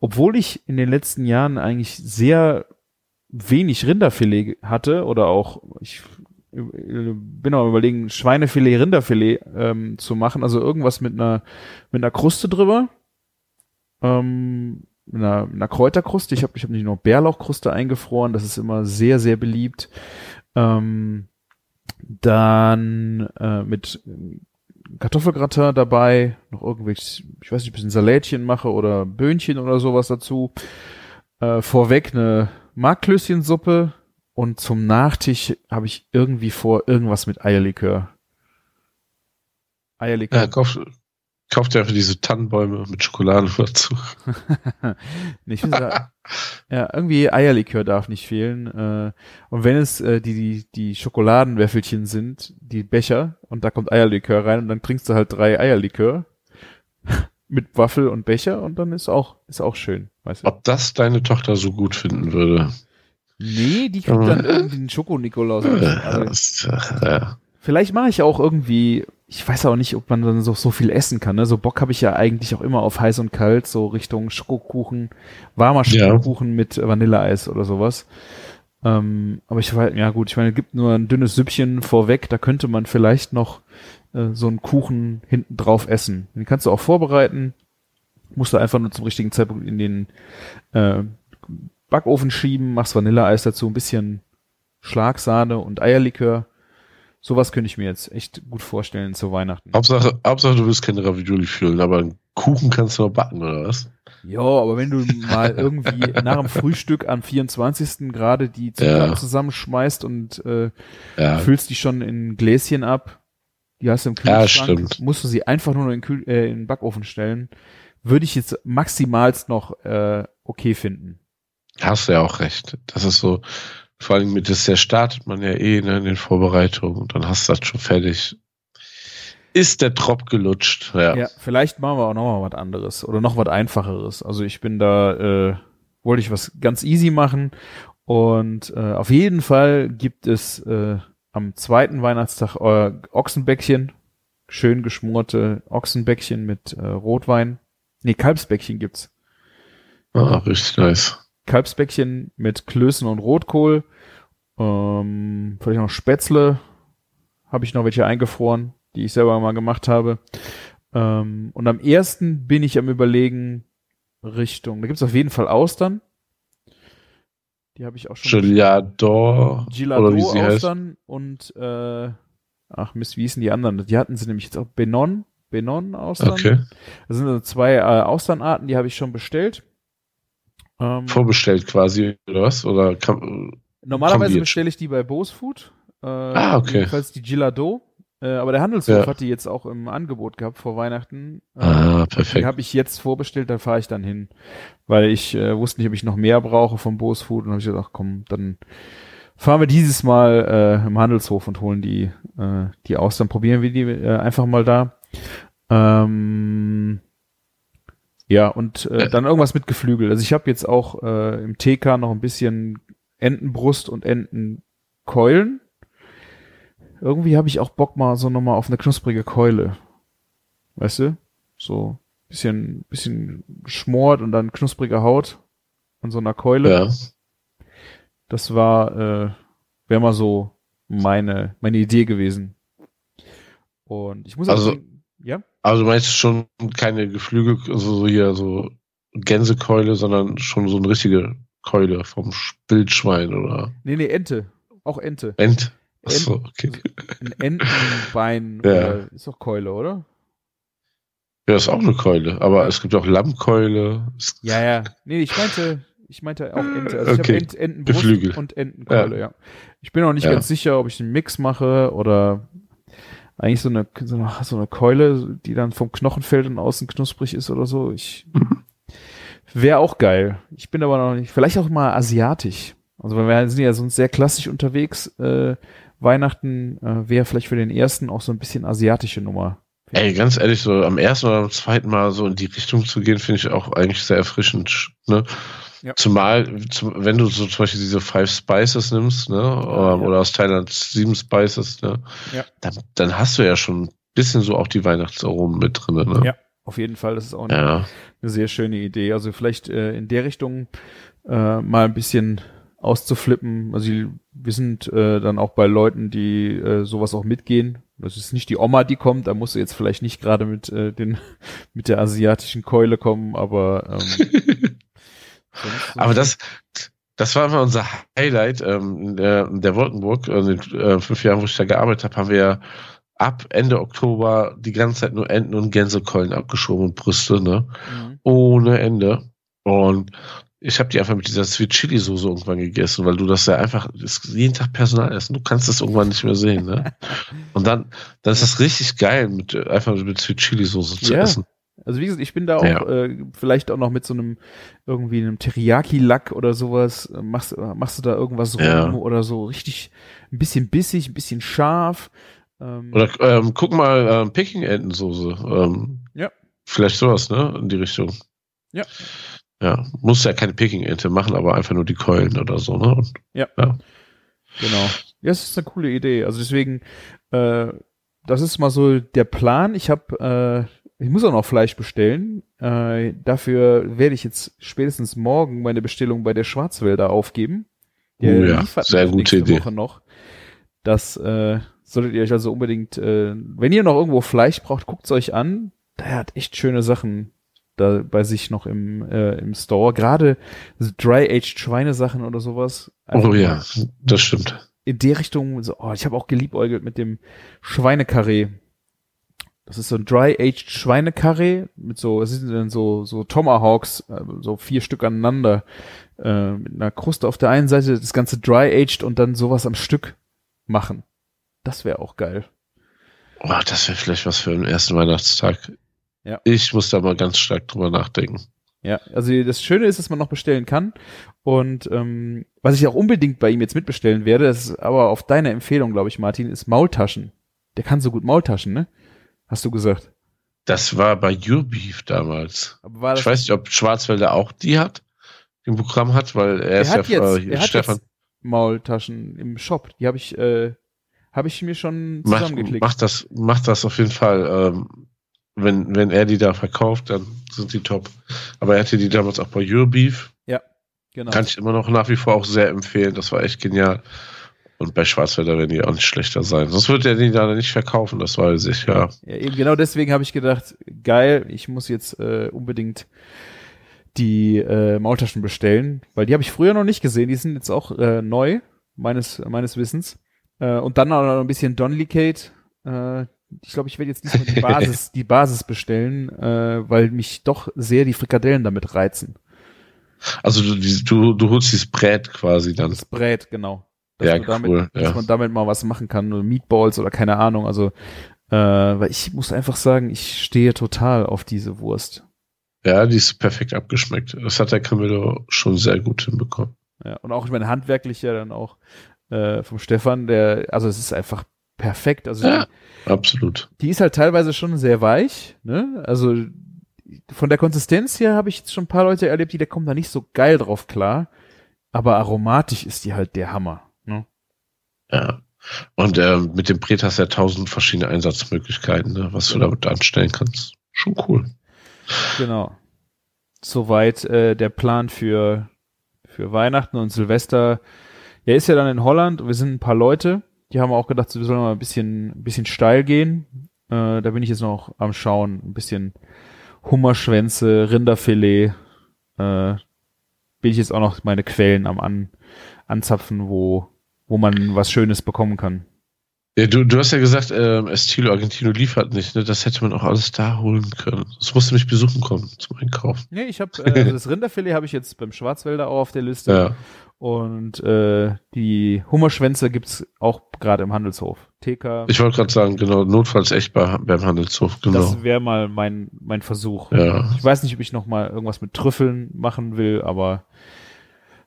obwohl ich in den letzten Jahren eigentlich sehr wenig Rinderfilet hatte oder auch ich bin auch überlegen Schweinefilet, Rinderfilet ähm, zu machen, also irgendwas mit einer mit einer Kruste drüber. Ähm, einer, einer Kräuterkruste. Ich habe ich hab nicht noch Bärlauchkruste eingefroren. Das ist immer sehr, sehr beliebt. Ähm, dann äh, mit Kartoffelgratin dabei, noch irgendwelche, ich weiß nicht, ein bisschen Salätchen mache oder Böhnchen oder sowas dazu. Äh, vorweg eine Markklößchensuppe und zum Nachtisch habe ich irgendwie vor irgendwas mit Eierlikör. Eierlikör. Ja, kauf, Kauft ihr einfach diese Tannenbäume mit Schokolade dazu. ich finde, ja, irgendwie Eierlikör darf nicht fehlen. Äh, und wenn es äh, die, die, die Schokoladenwäffelchen sind, die Becher, und da kommt Eierlikör rein und dann trinkst du halt drei Eierlikör mit Waffel und Becher und dann ist auch, ist auch schön. Weißt du? Ob das deine Tochter so gut finden würde? Nee, die kriegt dann irgendwie den Schoko-Nikolaus. Vielleicht mache ich auch irgendwie ich weiß auch nicht, ob man dann so, so viel essen kann. Ne? So Bock habe ich ja eigentlich auch immer auf heiß und kalt, so Richtung Schokokuchen, warmer Schokokuchen ja. mit Vanilleeis oder sowas. Ähm, aber ich weiß, ja gut, ich meine, es gibt nur ein dünnes Süppchen vorweg, da könnte man vielleicht noch äh, so einen Kuchen hinten drauf essen. Den kannst du auch vorbereiten, musst du einfach nur zum richtigen Zeitpunkt in den äh, Backofen schieben, machst Vanilleeis dazu, ein bisschen Schlagsahne und Eierlikör Sowas könnte ich mir jetzt echt gut vorstellen zu Weihnachten. Hauptsache, Hauptsache du willst keine Ravioli fühlen, aber einen Kuchen kannst du noch backen, oder was? Ja, aber wenn du mal irgendwie nach dem Frühstück am 24. gerade die Zutaten ja. zusammenschmeißt und äh, ja. füllst die schon in Gläschen ab, die hast du im Kühlschrank, ja, musst du sie einfach nur in, Kühl äh, in den Backofen stellen, würde ich jetzt maximalst noch äh, okay finden. Hast du ja auch recht. Das ist so, vor allem mit Dessert startet man ja eh ne, in den Vorbereitungen und dann hast du das schon fertig. Ist der Trop gelutscht, ja. Ja, vielleicht machen wir auch noch mal was anderes oder noch was einfacheres. Also ich bin da, äh, wollte ich was ganz easy machen und äh, auf jeden Fall gibt es äh, am zweiten Weihnachtstag äh, Ochsenbäckchen, schön geschmorte Ochsenbäckchen mit äh, Rotwein. Nee, Kalbsbäckchen gibt's. Ah, richtig nice. Kalbsbäckchen mit Klößen und Rotkohl. Ähm, vielleicht noch Spätzle. Habe ich noch welche eingefroren, die ich selber mal gemacht habe. Ähm, und am ersten bin ich am überlegen Richtung. Da gibt es auf jeden Fall Austern. Die habe ich auch schon. Gelato. Gelato Austern und äh, ach Mist, wie hießen die anderen? Die hatten sie nämlich jetzt auch Benon. Benon Austern. Okay. Das sind zwei äh, Austernarten, die habe ich schon bestellt. Ähm, Vorbestellt quasi, oder was? Oder kann, Normalerweise bestelle ich die bei Bose Food. Äh, ah, okay. Jedenfalls die Gilado. Äh, aber der Handelshof ja. hat die jetzt auch im Angebot gehabt vor Weihnachten. Äh, ah, perfekt. Die habe ich jetzt vorbestellt, da fahre ich dann hin. Weil ich äh, wusste nicht, ob ich noch mehr brauche vom Bose Food. Und habe ich gesagt, ach komm, dann fahren wir dieses Mal äh, im Handelshof und holen die, äh, die aus. Dann probieren wir die äh, einfach mal da. Ähm, ja, und äh, dann irgendwas mit Geflügel. Also ich habe jetzt auch äh, im TK noch ein bisschen Entenbrust und Entenkeulen. Irgendwie habe ich auch Bock mal so nochmal auf eine knusprige Keule. Weißt du? So bisschen, bisschen schmort und dann knusprige Haut an so einer Keule. Ja. Das war, äh, wäre mal so meine, meine Idee gewesen. Und ich muss also, sagen, ja. Also du meinst schon keine Geflügel, also so hier so Gänsekeule, sondern schon so eine richtige Keule vom Wildschwein oder? Nee, nee, Ente. Auch Ente. Ent. Achso, okay. Ein Entenbein ja. ist doch Keule, oder? Ja, ist auch eine Keule, aber es gibt auch Lammkeule. Ja, ja. Nee, ich meinte, ich meinte auch Ente. Also okay. ich habe Ent, Entenbrust Geflügel. und Entenkeule, ja. ja. Ich bin auch nicht ganz sicher, ob ich einen Mix mache oder eigentlich so eine, so eine, so eine Keule, die dann vom Knochen fällt und außen knusprig ist oder so. Ich wäre auch geil. Ich bin aber noch nicht, vielleicht auch mal asiatisch. Also wir sind ja sonst sehr klassisch unterwegs. Äh, Weihnachten äh, wäre vielleicht für den ersten auch so ein bisschen asiatische Nummer. Ey, ganz ehrlich, so am ersten oder am zweiten Mal so in die Richtung zu gehen, finde ich auch eigentlich sehr erfrischend. Ne? Ja. Zumal, zum, wenn du so zum Beispiel diese Five Spices nimmst, ne, ja, ähm, ja. oder aus Thailand Sieben Spices, ne, ja. dann, dann hast du ja schon ein bisschen so auch die Weihnachtsaromen mit drin, ne? Ja, auf jeden Fall. Das ist auch eine, eine sehr schöne Idee. Also vielleicht äh, in der Richtung äh, mal ein bisschen auszuflippen. Also wir sind äh, dann auch bei Leuten, die äh, sowas auch mitgehen. Das ist nicht die Oma, die kommt, da musst du jetzt vielleicht nicht gerade mit äh, den mit der asiatischen Keule kommen, aber ähm, aber das das war einfach unser Highlight ähm, der, der Wolkenburg. In den äh, fünf Jahren, wo ich da gearbeitet habe, haben wir ab Ende Oktober die ganze Zeit nur Enten und Gänsekeulen abgeschoben und Brüste, ne? Mhm. Ohne Ende. Und ich habe die einfach mit dieser Sweet Chili Soße irgendwann gegessen, weil du das ja einfach das jeden Tag Personal essen. Du kannst das irgendwann nicht mehr sehen, ne? Und dann, dann ist das richtig geil, mit einfach mit Sweet Chili Soße zu ja. essen. Also wie gesagt, ich bin da auch ja. äh, vielleicht auch noch mit so einem irgendwie einem Teriyaki-Lack oder sowas. Machst, machst du da irgendwas rum ja. oder so richtig ein bisschen bissig, ein bisschen scharf. Ähm, oder ähm, guck mal ähm, Peking-Entensoße. Ähm, ja. Vielleicht sowas, ne? In die Richtung. Ja. Ja, muss ja keine Peking-Ente machen, aber einfach nur die Keulen oder so, ne? Und, ja. ja. Genau. Ja, es ist eine coole Idee. Also deswegen, äh, das ist mal so der Plan. Ich habe, äh, ich muss auch noch Fleisch bestellen. Äh, dafür werde ich jetzt spätestens morgen meine Bestellung bei der Schwarzwälder aufgeben. Der oh ja, sehr gute Idee. Woche noch. Das äh, solltet ihr euch also unbedingt, äh, wenn ihr noch irgendwo Fleisch braucht, guckt's euch an. Der hat echt schöne Sachen da bei sich noch im, äh, im Store. Gerade Dry-Aged Schweinesachen oder sowas. Also oh ja, das stimmt. In der Richtung, so, oh, ich habe auch geliebäugelt mit dem Schweinekarree. Das ist so ein Dry-Aged Schweinekarree mit so, es sind dann so, so Tomahawks, äh, so vier Stück aneinander, äh, mit einer Kruste auf der einen Seite, das ganze Dry-Aged und dann sowas am Stück machen. Das wäre auch geil. Oh, das wäre vielleicht was für den ersten Weihnachtstag. Ja. Ich muss da mal ganz stark drüber nachdenken. Ja, also das Schöne ist, dass man noch bestellen kann. Und ähm, was ich auch unbedingt bei ihm jetzt mitbestellen werde, das ist aber auf deine Empfehlung, glaube ich, Martin, ist Maultaschen. Der kann so gut Maultaschen, ne? Hast du gesagt? Das war bei Your Beef damals. ich weiß nicht, ob Schwarzwälder auch die hat, im Programm hat, weil er, er ist hat ja jetzt, äh, er Stefan. Hat jetzt Maultaschen im Shop. Die habe ich, äh, habe ich mir schon zusammengeklickt. Macht, macht das, macht das auf jeden Fall. Ähm, wenn, wenn er die da verkauft, dann sind die top. Aber er hatte die damals auch bei Eurobeef. Ja, genau. Kann ich immer noch nach wie vor auch sehr empfehlen. Das war echt genial. Und bei Schwarzwälder werden die auch nicht schlechter sein. Sonst wird er die da nicht verkaufen, das weiß ich, ja. ja eben genau deswegen habe ich gedacht, geil, ich muss jetzt äh, unbedingt die äh, Maultaschen bestellen, weil die habe ich früher noch nicht gesehen. Die sind jetzt auch äh, neu, meines, meines Wissens. Äh, und dann auch noch ein bisschen Donnelly Kate. Äh, ich glaube, ich werde jetzt diesmal die Basis, die Basis bestellen, äh, weil mich doch sehr die Frikadellen damit reizen. Also du, du, du holst dieses Brät quasi dann. Das Brät, genau. Dass ja, damit, cool. Dass man damit mal was machen kann, Meatballs oder keine Ahnung. Also, äh, weil ich muss einfach sagen, ich stehe total auf diese Wurst. Ja, die ist perfekt abgeschmeckt. Das hat der Camillo schon sehr gut hinbekommen. Ja, und auch, ich meine, handwerklich ja dann auch äh, vom Stefan, der, also es ist einfach perfekt. Also ja, die, absolut. Die ist halt teilweise schon sehr weich, ne? Also von der Konsistenz her habe ich jetzt schon ein paar Leute erlebt, die da kommen da nicht so geil drauf klar. aber aromatisch ist die halt der Hammer. Ja. Und äh, mit dem Bret hast du ja tausend verschiedene Einsatzmöglichkeiten, ne, was du damit anstellen kannst. Schon cool. Genau. Soweit äh, der Plan für, für Weihnachten und Silvester. Er ist ja dann in Holland. Wir sind ein paar Leute. Die haben auch gedacht, wir sollen mal ein bisschen, ein bisschen steil gehen. Äh, da bin ich jetzt noch am Schauen. Ein bisschen Hummerschwänze, Rinderfilet. Äh, bin ich jetzt auch noch meine Quellen am An, Anzapfen, wo, wo man was Schönes bekommen kann. Ja, du, du hast ja gesagt, ähm, Estilo Argentino liefert nicht, ne? Das hätte man auch alles da holen können. Das musste mich besuchen kommen zum Einkaufen. Nee, ich habe äh, also das Rinderfilet habe ich jetzt beim Schwarzwälder auch auf der Liste. Ja. Und äh, die Hummerschwänze gibt's auch gerade im Handelshof. TK. Ich wollte gerade sagen, genau, notfalls echt bei, beim Handelshof, genau. Das wäre mal mein, mein Versuch. Ja. Ich weiß nicht, ob ich noch mal irgendwas mit Trüffeln machen will, aber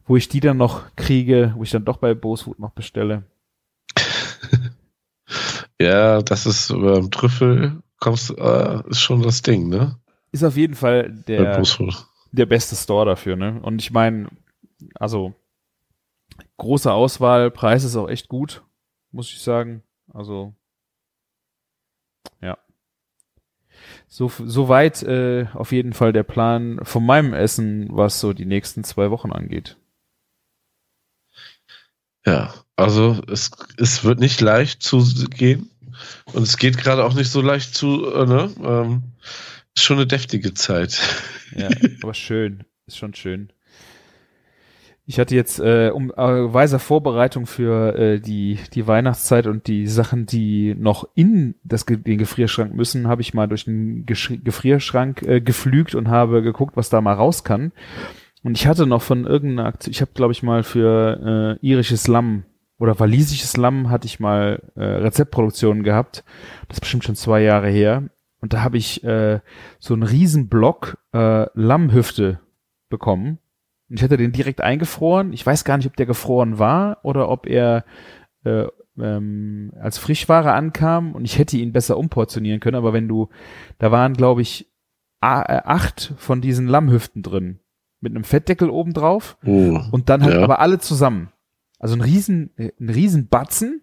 wo ich die dann noch kriege, wo ich dann doch bei Boswood noch bestelle. ja, das ist beim Trüffel kommst, äh, ist schon das Ding, ne? Ist auf jeden Fall der, der beste Store dafür, ne? Und ich meine, also große Auswahl, Preis ist auch echt gut, muss ich sagen. Also ja. So, so weit äh, auf jeden Fall der Plan von meinem Essen, was so die nächsten zwei Wochen angeht. Ja, also es, es wird nicht leicht zu gehen. Und es geht gerade auch nicht so leicht zu, äh, ne? Ähm, ist schon eine deftige Zeit. Ja, aber schön. Ist schon schön. Ich hatte jetzt äh, um äh, weiser Vorbereitung für äh, die die Weihnachtszeit und die Sachen, die noch in das den Gefrierschrank müssen, habe ich mal durch den Geschri Gefrierschrank äh, geflügt und habe geguckt, was da mal raus kann. Und ich hatte noch von irgendeiner Aktion, ich habe glaube ich mal für äh, irisches Lamm oder walisisches Lamm hatte ich mal äh, Rezeptproduktionen gehabt. Das ist bestimmt schon zwei Jahre her. Und da habe ich äh, so einen riesen Block äh, Lammhüfte bekommen. Und ich hatte den direkt eingefroren. Ich weiß gar nicht, ob der gefroren war oder ob er äh, ähm, als Frischware ankam und ich hätte ihn besser umportionieren können. Aber wenn du, da waren glaube ich äh, acht von diesen Lammhüften drin mit einem Fettdeckel oben drauf Oh, und dann halt Ja. aber alle zusammen. Also ein riesen, äh, ein riesen Batzen.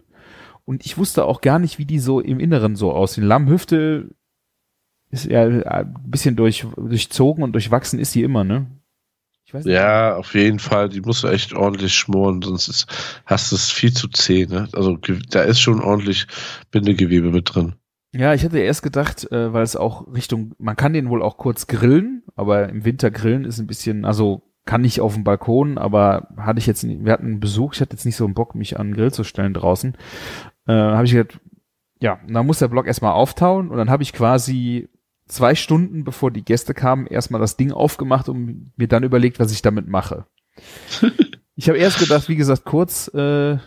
Und ich wusste auch gar nicht, wie die so im Inneren so aussehen. Lammhüfte ist ja äh, ein bisschen durch, durchzogen und durchwachsen ist die immer, ne? Ja, auf jeden Fall. Die musst du echt ordentlich schmoren, sonst ist, hast du es viel zu zäh. Ne? Also da ist schon ordentlich Bindegewebe mit drin. Ja, ich hatte erst gedacht, äh, weil es auch Richtung, man kann den wohl auch kurz grillen, aber im Winter grillen ist ein bisschen, also kann ich auf dem Balkon, aber hatte ich jetzt, nicht, wir hatten einen Besuch, ich hatte jetzt nicht so einen Bock, mich an den Grill zu stellen draußen. Äh, habe ich gedacht, ja, dann muss der Block erstmal auftauen und dann habe ich quasi zwei Stunden, bevor die Gäste kamen, erstmal das Ding aufgemacht und mir dann überlegt, was ich damit mache. ich habe erst gedacht, wie gesagt, kurz äh,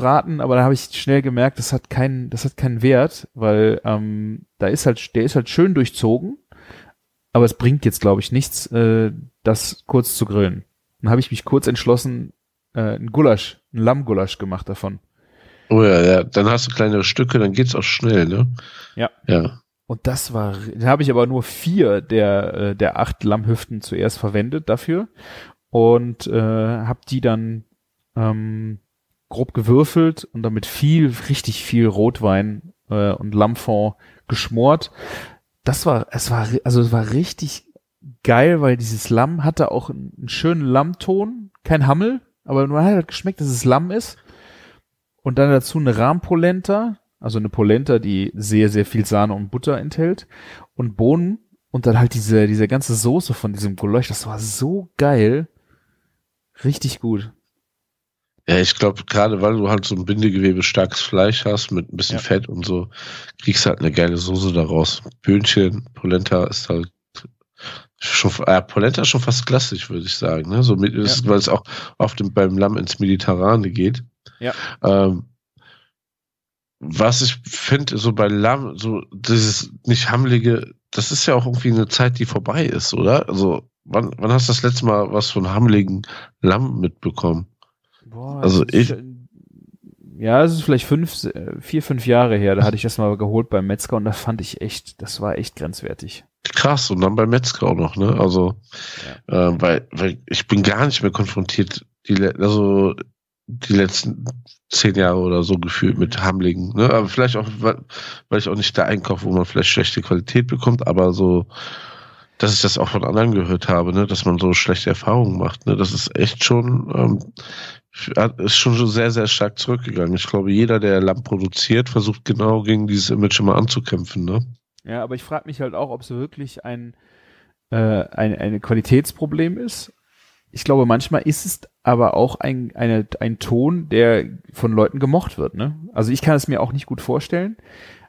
braten, aber da habe ich schnell gemerkt, das hat keinen, das hat keinen Wert, weil ähm, da ist halt, der ist halt schön durchzogen, aber es bringt jetzt, glaube ich, nichts, äh, das kurz zu grillen. Dann habe ich mich kurz entschlossen, äh, ein Gulasch, ein Lammgulasch gemacht davon. Oh ja, ja, dann hast du kleinere Stücke, dann geht's auch schnell, ne? Ja. Ja. Und das war, dann habe ich aber nur vier der, äh, der acht Lammhüften zuerst verwendet dafür und äh, habe die dann ähm, grob gewürfelt und damit viel, richtig viel Rotwein äh, und Lammfond geschmort. Das war, es war, also es war richtig geil, weil dieses Lamm hatte auch einen, einen schönen Lammton, kein Hammel, aber man hat halt geschmeckt, dass es Lamm ist. Und dann dazu eine Rahmpolenta, also eine Polenta, die sehr, sehr viel Sahne und Butter enthält und Bohnen und dann halt diese, diese ganze Soße von diesem Gulasch, das war so geil. Richtig gut. Ja, ich glaube, gerade weil du halt so ein Bindegewebe starkes Fleisch hast mit ein bisschen Ja. Fett und so, kriegst halt eine geile Soße daraus. Böhnchen, Polenta ist halt schon, äh, Polenta ist schon fast klassisch, würde ich sagen, ne? So mit, ist, weil es auch oft im- beim Lamm ins Mediterrane geht. Ja. Ähm, was ich finde, so bei Lamm, so dieses nicht hammelige, das ist ja auch irgendwie eine Zeit, die vorbei ist, oder? Also, wann, wann hast du das letzte Mal was von hammeligen Lamm mitbekommen? Boah, Also ist- ja, es ist vielleicht fünf, äh, vier, fünf Jahre her. Da hatte ich das mal geholt beim Metzger und das fand ich echt, das war echt grenzwertig. Krass, und dann beim Metzger auch noch, ne? Also, äh, weil, weil ich bin gar nicht mehr konfrontiert die, also die letzten zehn Jahre oder so gefühlt mit Hamlingen. Ne? Aber vielleicht auch, weil, weil ich auch nicht da einkaufe, wo man vielleicht schlechte Qualität bekommt, aber so, dass ich das auch von anderen gehört habe, ne? dass man so schlechte Erfahrungen macht. Ne? Das ist echt schon, ähm, ist schon sehr, sehr stark zurückgegangen. Ich glaube, jeder, der Lamm produziert, versucht genau gegen dieses Image immer anzukämpfen. Ne? Ja, aber ich frage mich halt auch, ob es wirklich ein, äh, ein, ein Qualitätsproblem ist. Ich glaube, manchmal ist es aber auch ein, eine, ein Ton, der von Leuten gemocht wird. Ne? Also ich kann es mir auch nicht gut vorstellen,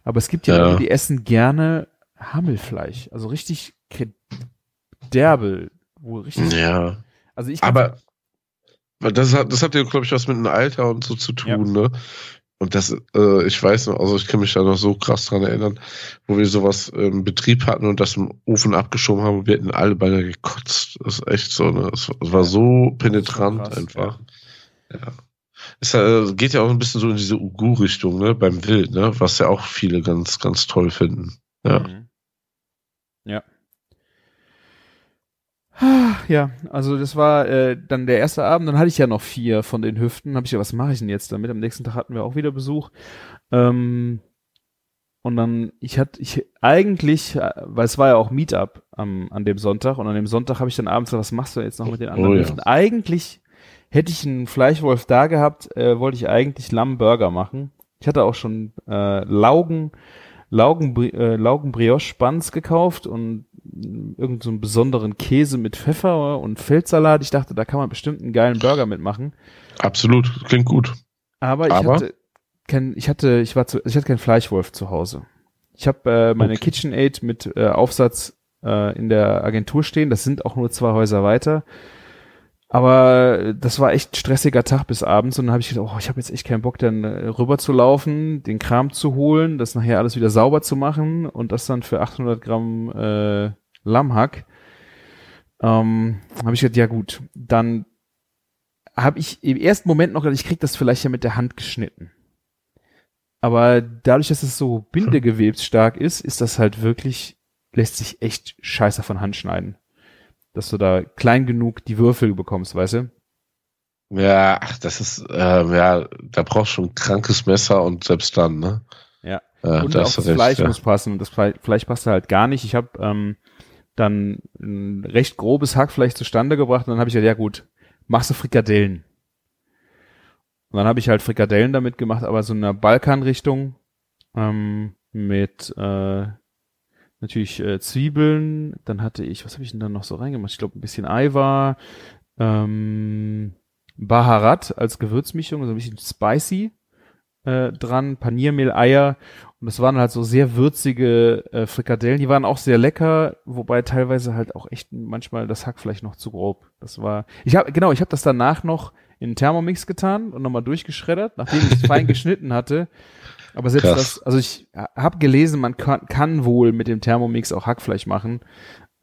aber es gibt ja, ja. Leute, die essen gerne Hammelfleisch, also richtig derbe, wo richtig. Ja. Also ich. Aber das hat, das hat ja, glaube ich, was mit dem Alter und so zu tun, ja. ne? Und das, äh, ich weiß noch, also ich kann mich da noch so krass dran erinnern, wo wir sowas im Betrieb hatten und das im Ofen abgeschoben haben und wir hätten alle beinahe gekotzt. Das ist echt so, ne? Es war so penetrant krass, einfach. Ja. ja. Es äh, geht ja auch ein bisschen so in diese Ugu-Richtung, ne, beim Wild, ne, was ja auch viele ganz, ganz toll finden. Ja. Mhm. Ja. Ja, also das war äh, dann der erste Abend, dann hatte ich ja noch vier von den Hüften. Habe ich ja, was mache ich denn jetzt damit? Am nächsten Tag hatten wir auch wieder Besuch. Ähm, und dann, ich hatte, ich eigentlich, äh, weil es war ja auch Meetup am, an dem Sonntag und an dem Sonntag habe ich dann abends gesagt, was machst du jetzt noch mit den anderen oh, Hüften? Ja. Eigentlich hätte ich einen Fleischwolf da gehabt, äh, wollte ich eigentlich Lammburger machen. Ich hatte auch schon äh, Laugen, Laugen, äh, Laugen Brioche Buns gekauft und irgendeinen so besonderen Käse mit Pfeffer und Feldsalat. Ich dachte, da kann man bestimmt einen geilen Burger mitmachen. Absolut, klingt gut. Aber ich Aber? hatte kein, ich hatte, ich war zu, ich hatte keinen Fleischwolf zu Hause. Ich habe äh, meine okay. KitchenAid mit äh, Aufsatz äh, in der Agentur stehen. Das sind auch nur zwei Häuser weiter. Aber das war echt ein stressiger Tag bis abends und dann habe ich gedacht, oh, ich habe jetzt echt keinen Bock, dann äh, rüber zu laufen, den Kram zu holen, das nachher alles wieder sauber zu machen und das dann für 800 Gramm äh, Lammhack. Ähm, habe ich gedacht, ja gut, dann habe ich im ersten Moment noch gedacht, ich krieg das vielleicht ja mit der Hand geschnitten. Aber dadurch, dass es so bindegewebsstark ist, ist das halt wirklich, lässt sich echt scheiße von Hand schneiden dass du da klein genug die Würfel bekommst, weißt du? Ja, ach, das ist, ähm, ja, da brauchst du ein krankes Messer und selbst dann, ne? Ja. ja und das, auch das recht, Fleisch ja. muss passen. Das Fleisch passt halt gar nicht. Ich habe ähm, dann ein recht grobes Hackfleisch zustande gebracht und dann habe ich gesagt, ja gut, machst du Frikadellen. Und dann habe ich halt Frikadellen damit gemacht, aber so in einer Balkanrichtung ähm, mit äh, natürlich äh, Zwiebeln, dann hatte ich, was habe ich denn dann noch so reingemacht? Ich glaube ein bisschen Eiwar, ähm, Baharat als Gewürzmischung, so ein bisschen spicy äh, dran, Paniermehl, Eier und das waren halt so sehr würzige äh, Frikadellen, die waren auch sehr lecker, wobei teilweise halt auch echt manchmal das Hack vielleicht noch zu grob. Das war, ich habe genau, ich habe das danach noch in Thermomix getan und nochmal durchgeschreddert, nachdem ich es fein geschnitten hatte aber selbst Krass. das, also ich habe gelesen, man kann, kann wohl mit dem Thermomix auch Hackfleisch machen.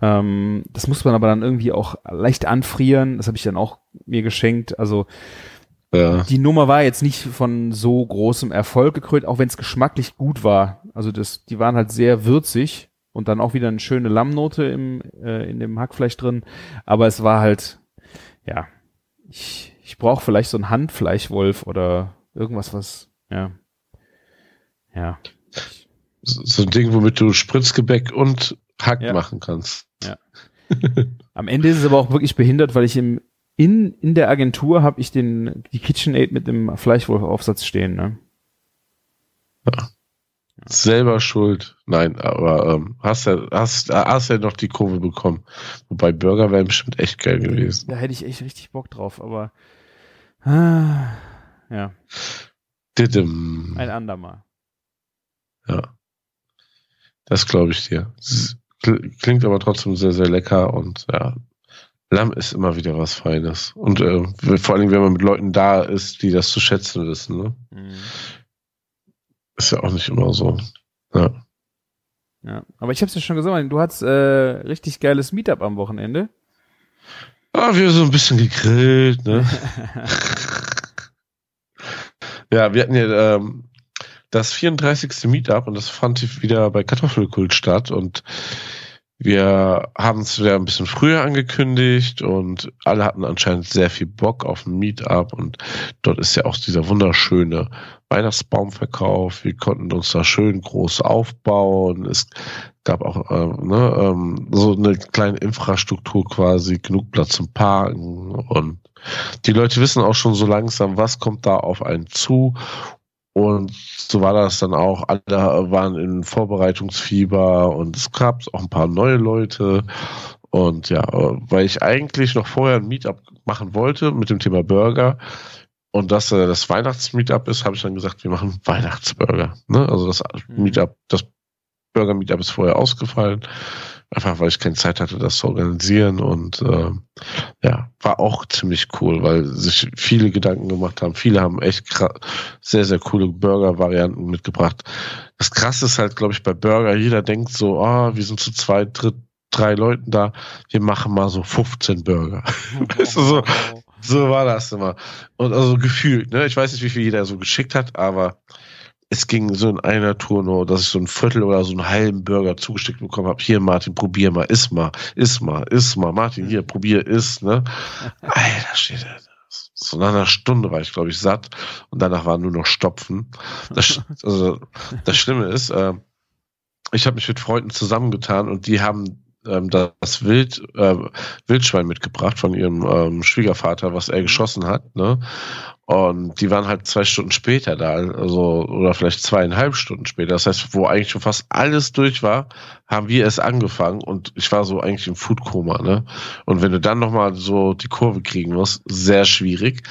Ähm, das muss man aber dann irgendwie auch leicht anfrieren. Das habe ich dann auch mir geschenkt. Also ja. die Nummer war jetzt nicht von so großem Erfolg gekrönt, auch wenn es geschmacklich gut war. Also das, die waren halt sehr würzig und dann auch wieder eine schöne Lammnote im, äh, in dem Hackfleisch drin. Aber es war halt, ja, ich, ich brauche vielleicht so ein Handfleischwolf oder irgendwas, was, ja, ja. So ein Ding, womit du Spritzgebäck und Hack ja. machen kannst. Ja. Am Ende ist es aber auch wirklich behindert, weil ich im, in, in der Agentur habe ich den, die KitchenAid mit dem Fleischwolf-Aufsatz stehen, ne? Ja. Selber schuld. Nein, aber ähm, hast ja hast, hast ja noch die Kurve bekommen. Wobei Burger wären bestimmt echt geil gewesen. Da hätte ich echt richtig Bock drauf, aber ah, ja. Didim. Ein andermal. Ja. Das glaube ich dir. Klingt aber trotzdem sehr, sehr lecker und ja, Lamm ist immer wieder was Feines. Und äh, vor allem, wenn man mit Leuten da ist, die das zu schätzen wissen. Ne? Mhm. Ist ja auch nicht immer so. Ja. Ja, aber ich habe es ja schon gesagt, du hattest äh, richtig geiles Meetup am Wochenende. Ah, wir haben so ein bisschen gegrillt, ne? ja, wir hatten ja ähm, das 34. Meetup und das fand wieder bei Kartoffelkult statt und Wir haben es wieder ein bisschen früher angekündigt und alle hatten anscheinend sehr viel Bock auf ein Meetup und dort ist ja auch dieser wunderschöne Weihnachtsbaumverkauf. Wir konnten uns da schön groß aufbauen. Es gab auch äh, ne, ähm, so eine kleine Infrastruktur quasi, genug Platz zum Parken und die Leute wissen auch schon so langsam, was kommt da auf einen zu und so war das dann auch. Alle waren in Vorbereitungsfieber und es gab auch ein paar neue Leute. Und ja, weil ich eigentlich noch vorher ein Meetup machen wollte mit dem Thema Burger und dass äh, das Weihnachtsmeetup ist, habe ich dann gesagt, wir machen Weihnachtsburger. Ne? Also das mhm. Meetup, das Burger Meetup ist vorher ausgefallen. Einfach weil ich keine Zeit hatte, das zu organisieren. Und äh, ja, war auch ziemlich cool, weil sich viele Gedanken gemacht haben. Viele haben echt sehr, sehr coole Burger-Varianten mitgebracht. Das krasse ist halt, glaube ich, bei Burger, jeder denkt so, ah, oh, wir sind zu zweit, dritt, drei Leuten da, wir machen mal so 15 Burger. weißt du, so, so war das immer. Und also gefühlt, ne? Ich weiß nicht, wie viel jeder so geschickt hat, aber es ging so in einer Tour nur, dass ich so ein Viertel oder so einen halben Burger zugesteckt bekommen habe. Hier, Martin, probier mal, iss mal, iss mal, iss mal. Martin, hier, probier, iss, ne? Alter, steht. So nach einer Stunde war ich, glaube ich, satt und danach war nur noch Stopfen. Das, also, das Schlimme ist, äh, ich habe mich mit Freunden zusammengetan und die haben ähm, das Wild, äh, Wildschwein mitgebracht von ihrem ähm, Schwiegervater, was er geschossen hat. Ne? Und die waren halt zwei Stunden später da, also oder vielleicht zweieinhalb Stunden später. Das heißt, wo eigentlich schon fast alles durch war, haben wir es angefangen und ich war so eigentlich im Foodkoma, ne? Und wenn du dann nochmal so die Kurve kriegen musst, sehr schwierig.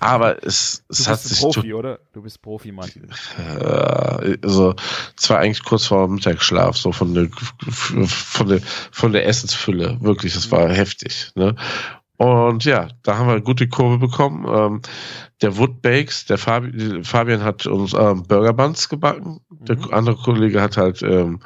Aber es, es hat sich. Du bist Profi, oder? Du bist Profi, Martin. Äh, also, es war eigentlich kurz vor Mittagsschlaf, so von der, von der, von der Essensfülle. Wirklich, das war heftig, ne? Und ja, da haben wir eine gute Kurve bekommen. Ähm, der Woodbakes, der Fabi, Fabian hat uns ähm, Burger Buns gebacken. Mhm. Der andere Kollege hat halt ähm,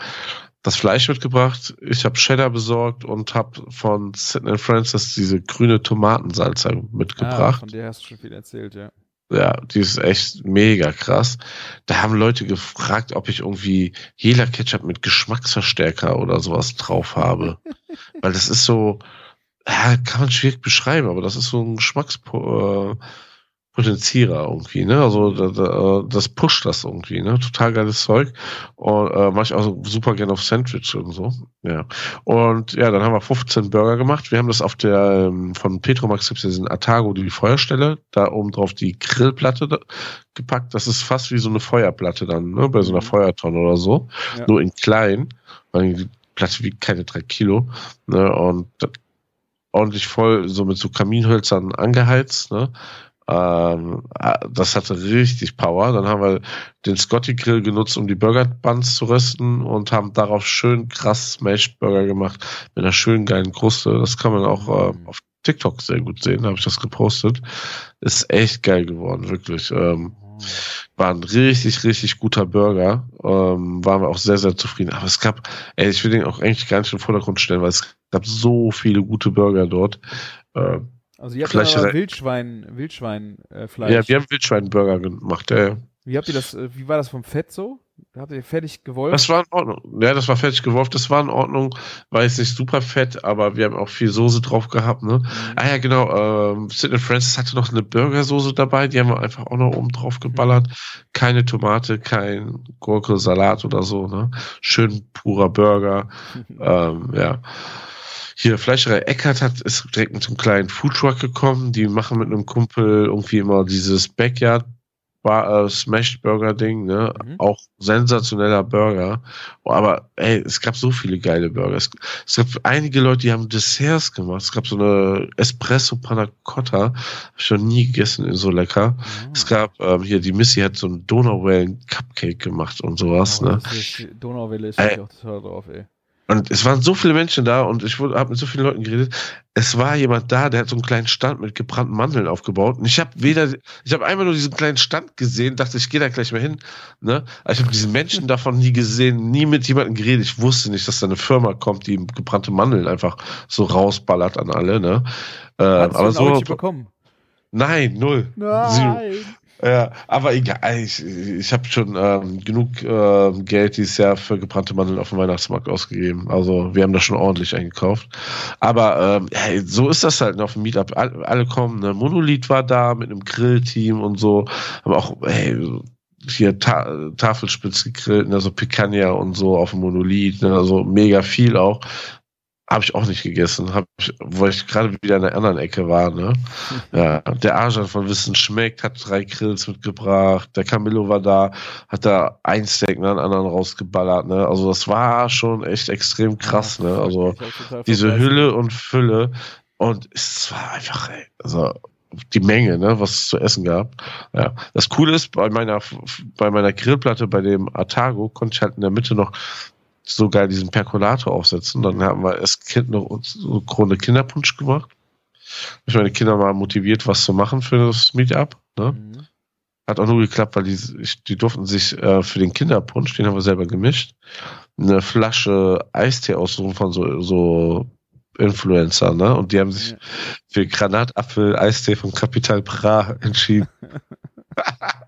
das Fleisch mitgebracht. Ich habe Cheddar besorgt und habe von Sidney Francis diese grüne Tomatensalze mitgebracht. Ah, von der hast du schon viel erzählt, ja. Ja, die ist echt mega krass. Da haben Leute gefragt, ob ich irgendwie Hela Ketchup mit Geschmacksverstärker oder sowas drauf habe. Weil das ist so, ja, kann man schwierig beschreiben, aber das ist so ein Geschmackspotenzierer irgendwie, ne? Also das pusht das irgendwie, ne? Total geiles Zeug. Und äh, mache ich auch super gerne auf Sandwich und so. Ja. Und ja, dann haben wir 15 Burger gemacht. Wir haben das auf der ähm, von Petromax gibt es diesen Atago, die Feuerstelle, da oben drauf die Grillplatte da, gepackt. Das ist fast wie so eine Feuerplatte dann, ne? Bei so einer mhm. Feuertonne oder so. Ja. Nur in klein, weil die Platte wiegt keine drei Kilo. Ne? Und ordentlich voll, so mit so Kaminhölzern angeheizt, ne? Ähm, äh, das hatte richtig Power. Dann haben wir den Scotty Grill genutzt, um die Burger Buns zu rösten und haben darauf schön krass Smashed Burger gemacht mit einer schönen geilen Kruste. Das kann man auch äh, auf TikTok sehr gut sehen, habe ich das gepostet. Ist echt geil geworden, wirklich. Ähm, war ein richtig, richtig guter Burger. Ähm, waren wir auch sehr, sehr zufrieden. Aber es gab, ey, ich will den auch eigentlich gar nicht in den Vordergrund stellen, weil es gab so viele gute Burger dort. Äh, also ihr habt ja Wildschwein, Wildschweinfleisch. Äh, ja, wir haben Wildschweinburger gemacht, ja. Wie habt ihr das, äh, wie war das vom Fett so? Habt ihr fertig gewolft? Das war in Ordnung. Ja, das war fertig gewolft. Das war in Ordnung. War jetzt nicht super fett, aber wir haben auch viel Soße drauf gehabt, ne? Mhm. Ah ja, genau. Ähm, Sidney Francis hatte noch eine Burgersoße dabei. Die haben wir einfach auch noch oben drauf geballert. Mhm. Keine Tomate, kein Gurke, Salat oder so, ne? Schön purer Burger. ähm, ja. Hier, Fleischerei Eckert hat, ist direkt mit einem kleinen Foodtruck gekommen. Die machen mit einem Kumpel irgendwie immer dieses Backyard Äh, Smashed Burger Ding, ne? Mhm. Auch sensationeller Burger. Oh, aber ey, es gab so viele geile Burger. Es, es, gab einige Leute, die haben Desserts gemacht. Es gab so eine Espresso Panna Cotta. Hab ich noch nie gegessen, so lecker. Mhm. Es gab ähm, hier, die Missy hat so einen Donauwellen Cupcake gemacht und sowas, oh, ne? Donauwelle ist ey, auch total drauf, ey. Und es waren so viele Menschen da und ich habe mit so vielen Leuten geredet. Es war jemand da, der hat so einen kleinen Stand mit gebrannten Mandeln aufgebaut. Und ich habe weder, ich habe einmal nur diesen kleinen Stand gesehen, dachte, ich gehe da gleich mal hin. Ne? Aber ich habe diesen Menschen davon nie gesehen, nie mit jemandem geredet. Ich wusste nicht, dass da eine Firma kommt, die gebrannte Mandeln einfach so rausballert an alle. Ne? Äh, aber so bekommen? Nein, null. Nein. Ja, aber egal, ich, ich habe schon ähm, genug ähm, Geld dieses Jahr für gebrannte Mandeln auf dem Weihnachtsmarkt ausgegeben. Also wir haben das schon ordentlich eingekauft. Aber ähm, hey, so ist das halt auf dem Meetup. Alle, alle kommen, ne? Monolith war da mit einem Grillteam und so. Aber auch, hey, hier Ta Tafelspitz gegrillt, ne, so Picanha und so auf dem Monolith, ne, also mega viel auch. Habe ich auch nicht gegessen, hab ich, wo ich gerade wieder in der anderen Ecke war. Ne? Ja, der Arjan von Wissen schmeckt, hat drei Grills mitgebracht. Der Camillo war da, hat da ein Steak nach dem anderen rausgeballert. Ne? Also das war schon echt extrem krass. Ne? Also diese Hülle und Fülle. Und es war einfach, ey, also die Menge, ne, was es zu essen gab. Ja. Das Coole ist, bei meiner, bei meiner Grillplatte, bei dem Atago, konnte ich halt in der Mitte noch sogar diesen Perkulator aufsetzen. Dann haben wir erst kind noch so Grunde Kinderpunsch gemacht. Ich meine Kinder mal motiviert, was zu machen für das Meetup. Ne? Mhm. Hat auch nur geklappt, weil die, die durften sich äh, für den Kinderpunsch, den haben wir selber gemischt, eine Flasche Eistee aussuchen von so, so Influencer, ne? Und die haben sich ja. für Granatapfel Eistee von Capital Bra entschieden.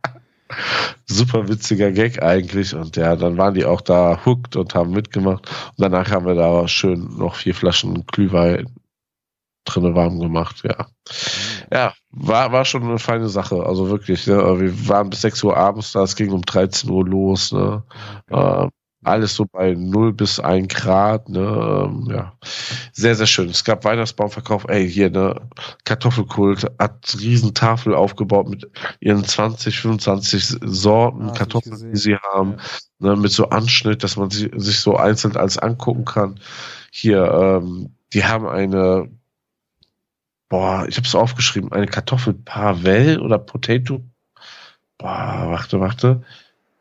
super witziger Gag eigentlich. Und ja, dann waren die auch da hooked und haben mitgemacht. Und danach haben wir da schön noch vier Flaschen Glühwein drinne warm gemacht, ja. Ja, war, war schon eine feine Sache, also wirklich. Ne? Wir waren bis 6 Uhr abends da, es ging um 13 Uhr los. Ne? Okay. Alles so bei 0 bis 1 Grad, ne, ähm, ja. Sehr, sehr schön. Es gab Weihnachtsbaumverkauf, ey, hier, ne, Kartoffelkult hat riesen Tafel aufgebaut mit ihren 20, 25 Sorten ah, Kartoffeln, die sie haben, ja. ne, mit so Anschnitt, dass man sie, sich so einzeln alles angucken kann. Hier, ähm, die haben eine, boah, ich habe es aufgeschrieben, eine Kartoffel Pavel oder Potato, boah, warte, warte,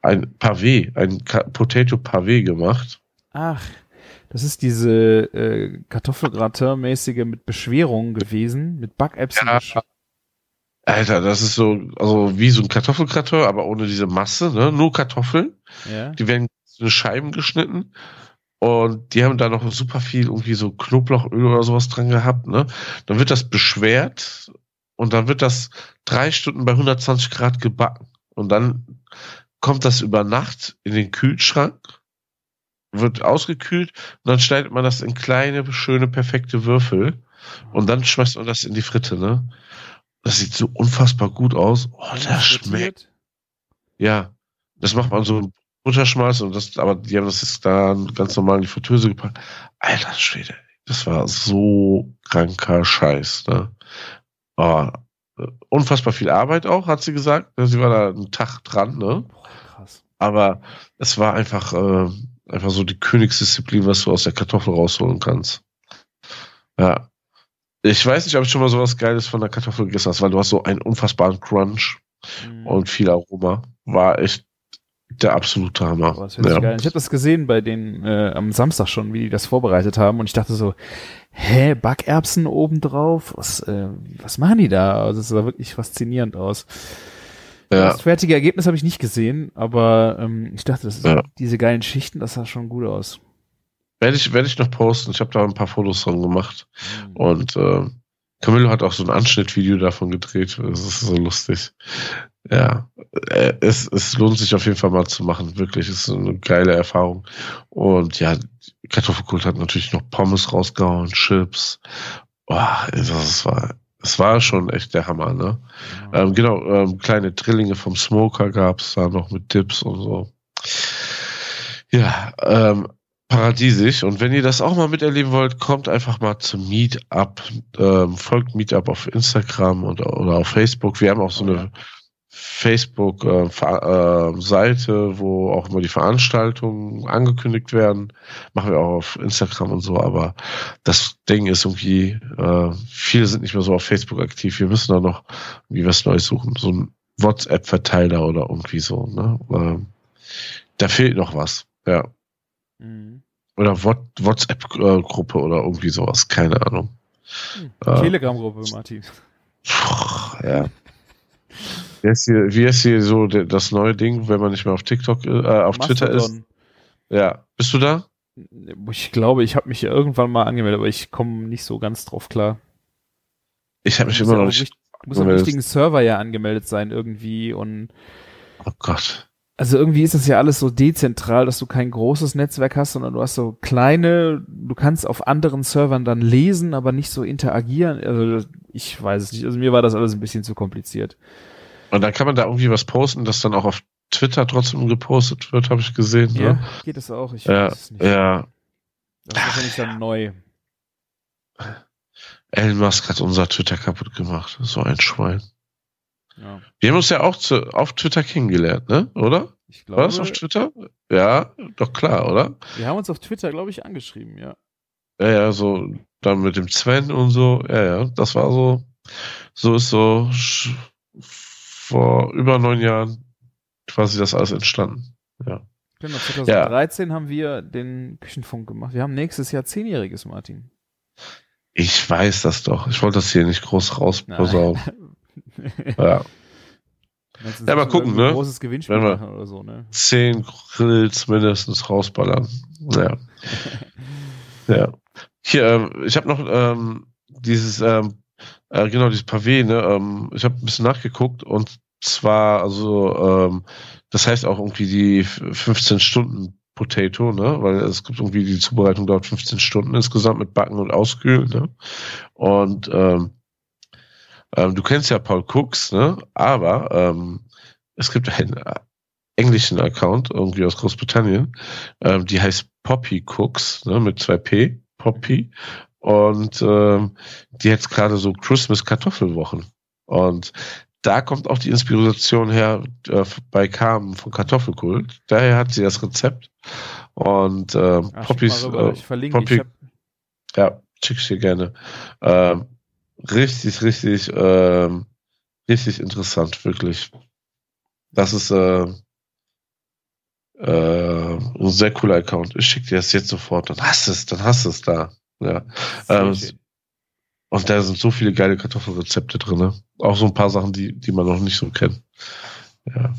ein Pavé, ein Potato Pavé gemacht. Ach, das ist diese äh, Kartoffelgratin-mäßige mit Beschwerung gewesen, mit Backäpsen. Ja. Alter, das ist so, also wie so ein Kartoffelgratin, aber ohne diese Masse, ne? Nur Kartoffeln. Ja. Die werden in Scheiben geschnitten und die haben da noch super viel irgendwie so Knoblauchöl oder sowas dran gehabt, ne? Dann wird das beschwert und dann wird das drei Stunden bei 120 Grad gebacken und dann kommt das über Nacht in den Kühlschrank, wird ausgekühlt und dann schneidet man das in kleine, schöne, perfekte Würfel und dann schmeißt man das in die Fritte, ne? Das sieht so unfassbar gut aus. Oh, das schmeckt. Ja, das macht man so Butterschmalz und das, aber die haben das jetzt da ganz normal in die Fritteuse gepackt. Alter Schwede, das war so kranker Scheiß, ne? Oh, unfassbar viel Arbeit auch, hat sie gesagt. Sie war da einen Tag dran, ne? aber es war einfach, äh, einfach so die Königsdisziplin, was du aus der Kartoffel rausholen kannst. Ja. Ich weiß nicht, ob ich schon mal sowas Geiles von der Kartoffel gegessen hast, weil du hast so einen unfassbaren Crunch mhm. und viel Aroma. War echt der absolute Hammer. Boah, ja. Ich habe das gesehen bei denen äh, am Samstag schon, wie die das vorbereitet haben und ich dachte so, hä, Backerbsen obendrauf? Was, äh, was machen die da? Also es sah wirklich faszinierend aus. Ja. Das fertige Ergebnis habe ich nicht gesehen, aber ähm, ich dachte, das ist ja. diese geilen Schichten, das sah schon gut aus. Werde ich, werde ich noch posten. Ich habe da ein paar Fotos von gemacht. Mhm. Und äh, Camillo hat auch so ein Anschnittvideo davon gedreht. Das ist so lustig. Ja, äh, es, es lohnt sich auf jeden Fall mal zu machen. Wirklich, es ist eine geile Erfahrung. Und ja, Kartoffelkult hat natürlich noch Pommes rausgehauen, Chips. Boah, das war es war schon echt der Hammer, ne? Ja. Ähm, genau, ähm, kleine Drillinge vom Smoker gab's da noch mit Tipps und so. Ja, ähm, paradiesisch. Und wenn ihr das auch mal miterleben wollt, kommt einfach mal zum Meetup. Ähm, folgt Meetup auf Instagram und, oder auf Facebook. Wir haben auch so eine Facebook-Seite, äh, äh, wo auch immer die Veranstaltungen angekündigt werden. Machen wir auch auf Instagram und so, aber das Ding ist irgendwie, äh, viele sind nicht mehr so auf Facebook aktiv. Wir müssen da noch wie was Neues suchen. So ein WhatsApp-Verteiler oder irgendwie so. Ne? Äh, da fehlt noch was. Ja. Mhm. Oder WhatsApp-Gruppe oder irgendwie sowas. Keine Ahnung. Hm. Telegram-Gruppe, Martin. Ja. Wie ist hier, wie ist hier so das neue Ding, wenn man nicht mehr auf TikTok, äh, auf Mastodon. Twitter ist? Ja. Bist du da? Ich glaube, ich habe mich irgendwann mal angemeldet, aber ich komme nicht so ganz drauf klar. Ich habe mich immer noch nicht Du musst am richtigen Server ja angemeldet sein irgendwie und. Oh Gott. Also irgendwie ist das ja alles so dezentral, dass du kein großes Netzwerk hast, sondern du hast so kleine, du kannst auf anderen Servern dann lesen, aber nicht so interagieren. Also ich weiß es nicht. Also mir war das alles ein bisschen zu kompliziert. Und dann kann man da irgendwie was posten, das dann auch auf Twitter trotzdem gepostet wird, habe ich gesehen. Ja, ne? geht es auch. Ich ja, weiß es nicht. Ja. Das ist wahrscheinlich dann neu. Elon Musk hat unser Twitter kaputt gemacht. So ein Schwein. Ja. Wir haben uns ja auch zu, auf Twitter kennengelernt, ne? Oder? Ich glaube, War das auf Twitter? Ja, doch klar, oder? Wir haben uns auf Twitter, glaube ich, angeschrieben, ja. Ja, ja, so dann mit dem Sven und so. Ja, ja, das war so. So ist so vor über neun Jahren quasi das alles entstanden. Ja. Genau, 2013 ja. haben wir den Küchenfunk gemacht. Wir haben nächstes Jahr zehnjähriges, Martin. Ich weiß das doch. Ich wollte das hier nicht groß rausposaunen. ja. Ja, mal gucken, ne? Großes Gewinnspiel Wenn wir oder so, ne? Zehn Grills mindestens rausballern. Ja. ja. Hier, ähm, ich habe noch ähm, dieses, ähm, äh, genau, dieses Pavé, ne? Ähm, ich habe ein bisschen nachgeguckt und zwar, also, ähm, das heißt auch irgendwie die 15 Stunden Potato, ne? Weil es gibt irgendwie die Zubereitung dauert 15 Stunden insgesamt mit Backen und Auskühlen, ne? Und ähm, ähm, du kennst ja Paul Cooks, ne? Aber ähm, es gibt einen äh, englischen Account, irgendwie aus Großbritannien, ähm, die heißt Poppy Cooks, ne? Mit zwei P, Poppy. Und ähm, die hat gerade so Christmas Kartoffelwochen. Und da kommt auch die Inspiration her äh, bei Carmen von Kartoffelkult. Daher hat sie das Rezept. Und äh, Ach, Poppys, äh, ich verlinke Poppy, ich ja, schick ich dir gerne. Ähm, richtig, richtig, ähm, richtig interessant, wirklich. Das ist äh, äh, ein sehr cooler Account. Ich schicke dir das jetzt sofort. Dann hast du es, dann hast du es da. Ja. Ähm, und da sind so viele geile Kartoffelrezepte drin. Auch so ein paar Sachen, die, die man noch nicht so kennt. Ja.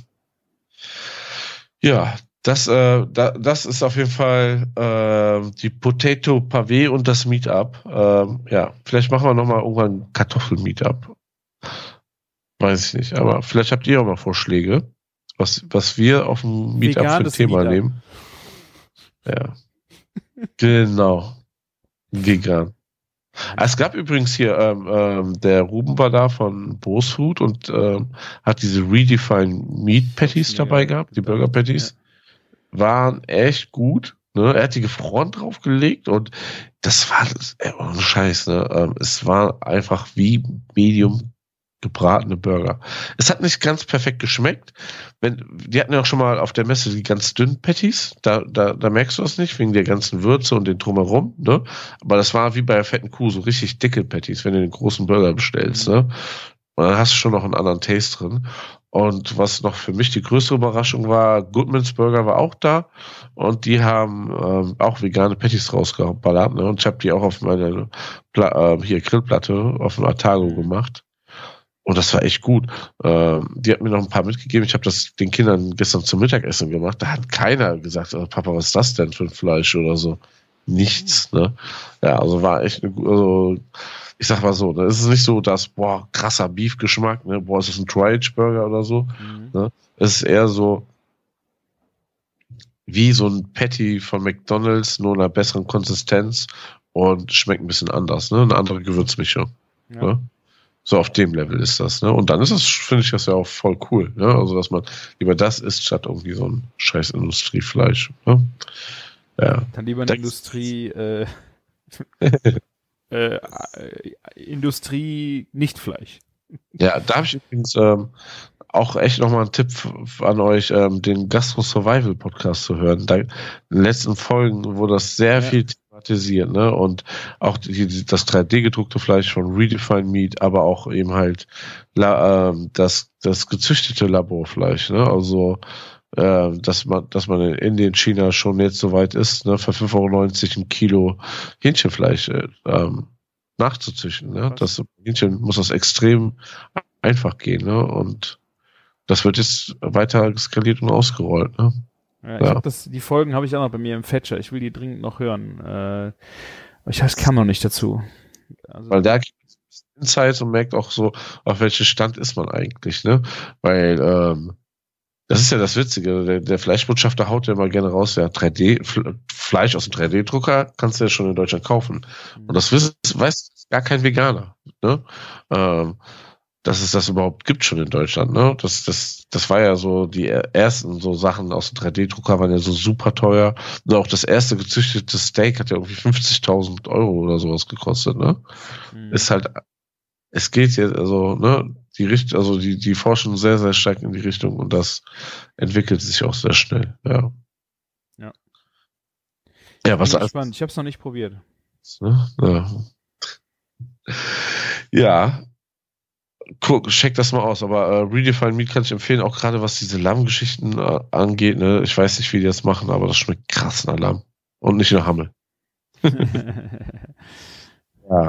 Ja, das, äh, da, das ist auf jeden Fall äh, die Potato Pavé und das Meetup. Ähm, ja, vielleicht machen wir nochmal irgendwann ein Kartoffel-Meetup. Weiß ich nicht, aber vielleicht habt ihr auch mal Vorschläge, was, was wir auf dem Meetup für ein Thema Meetup. nehmen. Ja. genau. Vegan. Es gab übrigens hier, ähm, ähm, der Ruben war da von Bose Food und ähm, hat diese Redefined Meat Patties dabei gehabt, die Burger Patties. Ja. Waren echt gut. Ne? Er hat die gefroren draufgelegt und das war äh, ohne Scheiß, ne? Ähm, es war einfach wie Medium gebratene Burger. Es hat nicht ganz perfekt geschmeckt. Wenn, die hatten ja auch schon mal auf der Messe die ganz dünnen Patties. Da, da, da merkst du das nicht, wegen der ganzen Würze und den Drumherum, ne? Aber das war wie bei der fetten Kuh, so richtig dicke Patties, wenn du den großen Burger bestellst, ne? Und dann hast du schon noch einen anderen Taste drin. Und was noch für mich die größte Überraschung war, Goodman's Burger war auch da und die haben ähm, auch vegane Patties rausgeballert. Ne? Und ich habe die auch auf meine Pla äh, hier Grillplatte auf dem Atago gemacht. Und das war echt gut. Ähm, die hat mir noch ein paar mitgegeben. Ich habe das den Kindern gestern zum Mittagessen gemacht. Da hat keiner gesagt, oh, Papa, was ist das denn für ein Fleisch oder so. Nichts, ne? Ja, also war echt eine, also, ich sag mal so, ne? es ist nicht so, dass, boah, krasser Beef-Geschmack, ne? Boah, ist das ein Tri-Burger oder so. Mhm. Ne? Es ist eher so, wie so ein Patty von McDonalds, nur in einer besseren Konsistenz und schmeckt ein bisschen anders, ne? Eine andere Gewürzmischung. Ja. Ne? So auf dem Level ist das, ne? Und dann ist das, finde ich das ja auch voll cool, ne? Also, dass man lieber das isst, statt irgendwie so ein scheiß Industriefleisch. Ne? Ja. Dann lieber eine Industrie, äh, äh, Industrie nicht Fleisch. Ja, da habe ich übrigens ähm, auch echt nochmal einen Tipp an euch, ähm, den Gastro Survival Podcast zu hören. Da, in den letzten Folgen, wo das sehr ja. viel thematisiert, ne? Und auch die, das 3D-gedruckte Fleisch von Redefined Meat, aber auch eben halt la, äh, das, das gezüchtete Laborfleisch, ne? Also äh, dass man, dass man in Indien, China schon jetzt so weit ist, ne, für 5,90 Euro ein Kilo Hähnchenfleisch äh, ähm, nachzuzüchten. Ne? Das Hähnchen muss das extrem einfach gehen, ne? Und das wird jetzt weiter skaliert und ausgerollt, ne? Ja, ich ja. Hab das, die Folgen habe ich auch noch bei mir im Fetcher. Ich will die dringend noch hören. Äh, ich, ich kam noch nicht dazu. Also, Weil da Insights und merkt auch so, auf welchem Stand ist man eigentlich, ne? Weil, ähm, das ist ja das Witzige. Der, der Fleischbotschafter haut ja immer gerne raus, ja, 3D, Fleisch aus dem 3D-Drucker kannst du ja schon in Deutschland kaufen. Und das weiß, weiß gar kein Veganer. Ne? Ähm, dass es das überhaupt gibt schon in Deutschland. Ne? Das, das, das war ja so, die ersten so Sachen aus dem 3D-Drucker waren ja so super teuer. Und auch das erste gezüchtete Steak hat ja irgendwie 50.000 Euro oder sowas gekostet. Ne? Mhm. Ist halt, es geht jetzt, also, ne, die Richtung, also die, die forschen sehr, sehr stark in die Richtung und das entwickelt sich auch sehr schnell, ja. Ja. Ja, was ich. Ich habe es noch nicht probiert. Ne? Ja. ja. Guck, check das mal aus, aber äh, Redefine Meat kann ich empfehlen, auch gerade was diese Lammgeschichten äh, angeht. Ne? Ich weiß nicht, wie die das machen, aber das schmeckt krass nach Lamm. Und nicht nach Hammel. ja.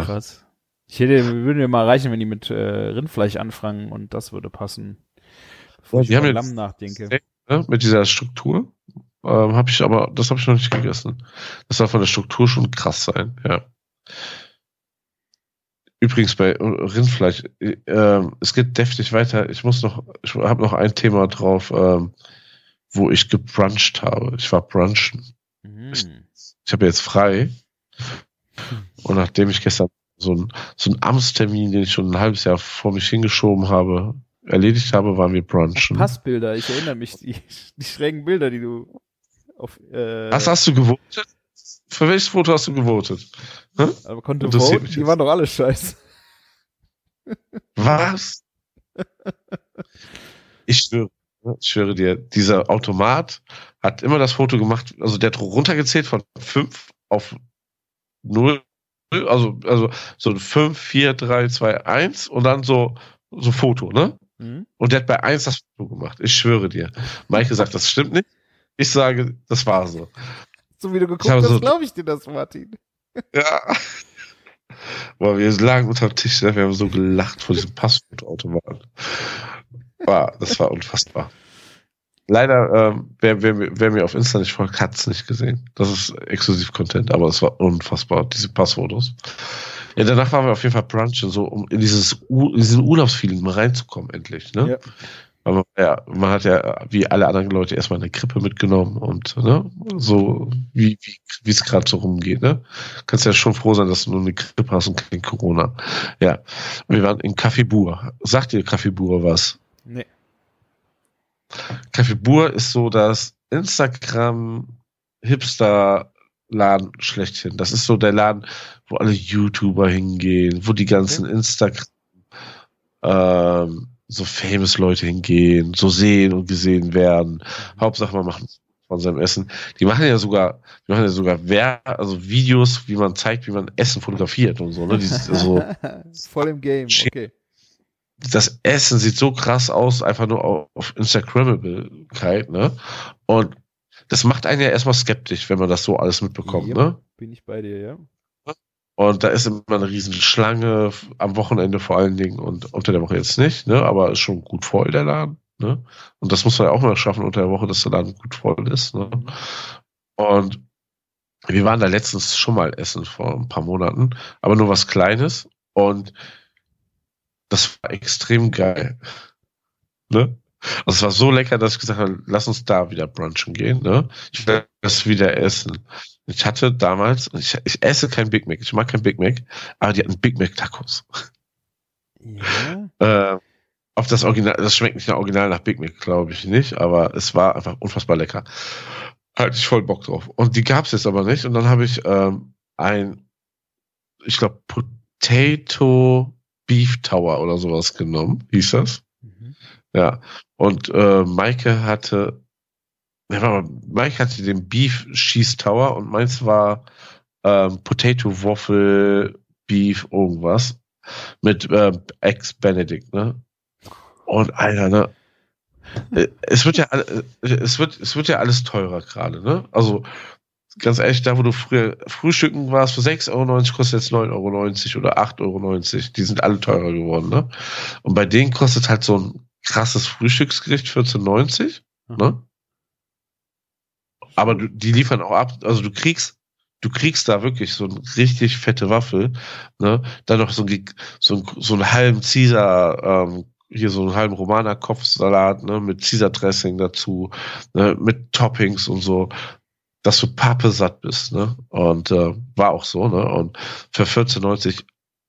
Krass. Ich hätte, würde mir mal reichen, wenn die mit äh, Rindfleisch anfangen und das würde passen. Bevor ja, ich über Lamm nachdenke. Ne, mit dieser Struktur ähm, habe ich aber, das habe ich noch nicht gegessen. Das soll von der Struktur schon krass sein, ja. Übrigens bei Rindfleisch, äh, es geht deftig weiter. Ich muss noch, ich habe noch ein Thema drauf, ähm, wo ich gebruncht habe. Ich war brunchen. Mhm. Ich, ich habe jetzt frei. Und nachdem ich gestern so ein, so ein Amtstermin, den ich schon ein halbes Jahr vor mich hingeschoben habe, erledigt habe, waren wir brunchen. Passbilder, ich erinnere mich, die, die schrägen Bilder, die du auf. Äh, Was hast du gewotet? Für welches Foto hast du gewotet? Hm? Aber konnte voten, die waren doch alle scheiße. Was? Ich schwöre, ich schwöre dir, dieser Automat hat immer das Foto gemacht, also der hat runtergezählt von 5 auf 0 also, also so 5, 4, 3, 2, 1 und dann so, so Foto, ne? Mhm. Und der hat bei 1 das Foto gemacht. Ich schwöre dir. Maike sagt, das stimmt nicht. Ich sage, das war so. So wie du geguckt hast, so, glaube ich dir das, Martin. Ja. Boah, wir lagen unter dem Tisch, ne? wir haben so gelacht vor diesem Passwortautomaten. War, das war unfassbar. Leider, ähm, wer, wer, wer mir auf Insta nicht folgt, hat es nicht gesehen. Das ist exklusiv Content, aber es war unfassbar, diese Passfotos. Ja, danach waren wir auf jeden Fall brunchen, so um in dieses in diesen Urlaubsfeeling mal reinzukommen, endlich. Ne? Ja. Man, ja, man hat ja wie alle anderen Leute erstmal eine Krippe mitgenommen und ne, so wie wie wie es gerade so rumgeht. Ne? Kannst ja schon froh sein, dass du nur eine Krippe hast und kein Corona. Ja, wir waren in Café Bur. Sagt dir Café Bur was? Nee. Café Bur ist so das Instagram-Hipster-Laden schlechthin. Das ist so der Laden, wo alle YouTuber hingehen, wo die ganzen okay. Instagram ähm, so famous Leute hingehen, so sehen und gesehen werden. Hauptsache man macht von seinem Essen. Die machen ja sogar, die machen ja sogar wer, also Videos, wie man zeigt, wie man Essen fotografiert und so, ne? Dieses, so Voll im Game, okay das Essen sieht so krass aus, einfach nur auf Instagrammabilität, ne? Und das macht einen ja erstmal skeptisch, wenn man das so alles mitbekommt, ja, ne? Bin ich bei dir, ja. Und da ist immer eine riesen Schlange, am Wochenende vor allen Dingen und unter der Woche jetzt nicht, ne? Aber ist schon gut voll, der Laden, ne? Und das muss man ja auch mal schaffen unter der Woche, dass der Laden gut voll ist, ne? Und wir waren da letztens schon mal essen vor ein paar Monaten, aber nur was Kleines und das war extrem geil. Ne? Also es war so lecker, dass ich gesagt habe, lass uns da wieder brunchen gehen. Ne? Ich will das wieder essen. Ich hatte damals, ich, ich esse kein Big Mac, ich mag kein Big Mac, aber die hatten Big Mac Tacos. Ja. äh, auf das Original, das schmeckt nicht nach Original nach Big Mac, glaube ich nicht, aber es war einfach unfassbar lecker. Hatte ich voll Bock drauf. Und die gab es jetzt aber nicht. Und dann habe ich ähm, ein, ich glaube, Potato Beef Tower oder sowas genommen, hieß das. Mhm. Ja. Und äh, Maike hatte, Mike hatte den Beef Cheese Tower und meins war ähm, Potato Waffle Beef irgendwas mit äh, Ex Benedict, ne? Und Alter, ne? Äh, es wird ja äh, es wird es wird ja alles teurer gerade, ne? Also ganz ehrlich, da wo du früher frühstücken warst für 6,90 Euro, kostet jetzt 9,90 Euro oder 8,90 Euro. Die sind alle teurer geworden, ne? Und bei denen kostet halt so ein krasses Frühstücksgericht 14,90, mhm. ne? Aber du, die liefern auch ab, also du kriegst du kriegst da wirklich so eine richtig fette Waffel, ne? Dann noch so, ein, so, ein, so einen halben Caesar, ähm, hier so einen halben Romaner Kopfsalat, ne, mit Caesar Dressing dazu, ne, mit Toppings und so, dass du Pappe satt bist, ne? Und äh, war auch so, ne? Und für 14,90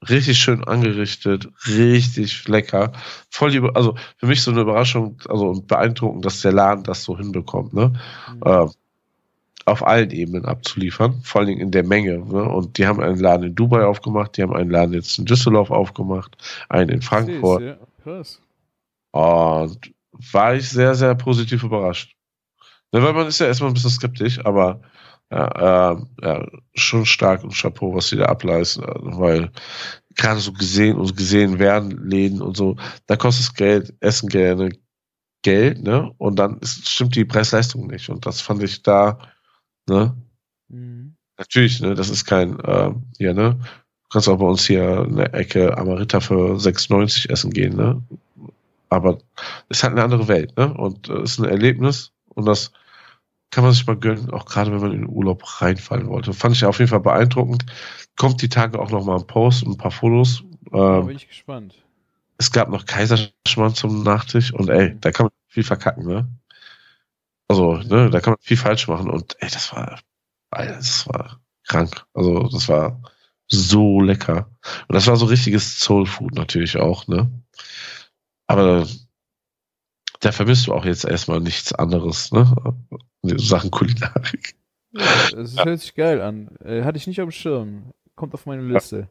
richtig schön angerichtet, richtig lecker, voll über, also für mich so eine Überraschung, also beeindruckend, dass der Laden das so hinbekommt, ne? Mhm. Äh, auf allen Ebenen abzuliefern, vor allen Dingen in der Menge. Ne? Und die haben einen Laden in Dubai aufgemacht, die haben einen Laden jetzt in Düsseldorf aufgemacht, einen in Frankfurt. Ja, krass. Und war ich sehr, sehr positiv überrascht. Ne, weil man ist ja erstmal ein bisschen skeptisch, aber ja, äh, ja, schon stark und Chapeau, was sie da ableisten, weil gerade so gesehen und gesehen werden Läden und so, da kostet es Geld, essen gerne Geld, ne? Und dann ist, stimmt die Preis-Leistung nicht. Und das fand ich da Ne? Mhm. Natürlich, ne, das ist kein, äh, hier, ne? Du kannst auch bei uns hier eine Ecke Amarita für 6,90 essen gehen, ne? Aber ist halt eine andere Welt, ne? Und äh, ist ein Erlebnis und das kann man sich mal gönnen, auch gerade wenn man in den Urlaub reinfallen wollte. Fand ich auf jeden Fall beeindruckend. Kommt die Tage auch noch mal ein Post und ein paar Fotos. Ähm, da bin ich gespannt. Es gab noch Kaiserschmarrn zum Nachtisch und ey, da kann man viel verkacken, ne? Also, ne, da kann man viel falsch machen und ey, das war, das war krank. Also, das war so lecker. Und das war so richtiges Soul Food natürlich auch, ne? Aber da vermisst du auch jetzt erstmal nichts anderes, ne? Sachen Kulinarik. Das ja. hört sich geil an. Äh, hatte ich nicht auf dem Schirm. Kommt auf meine Liste.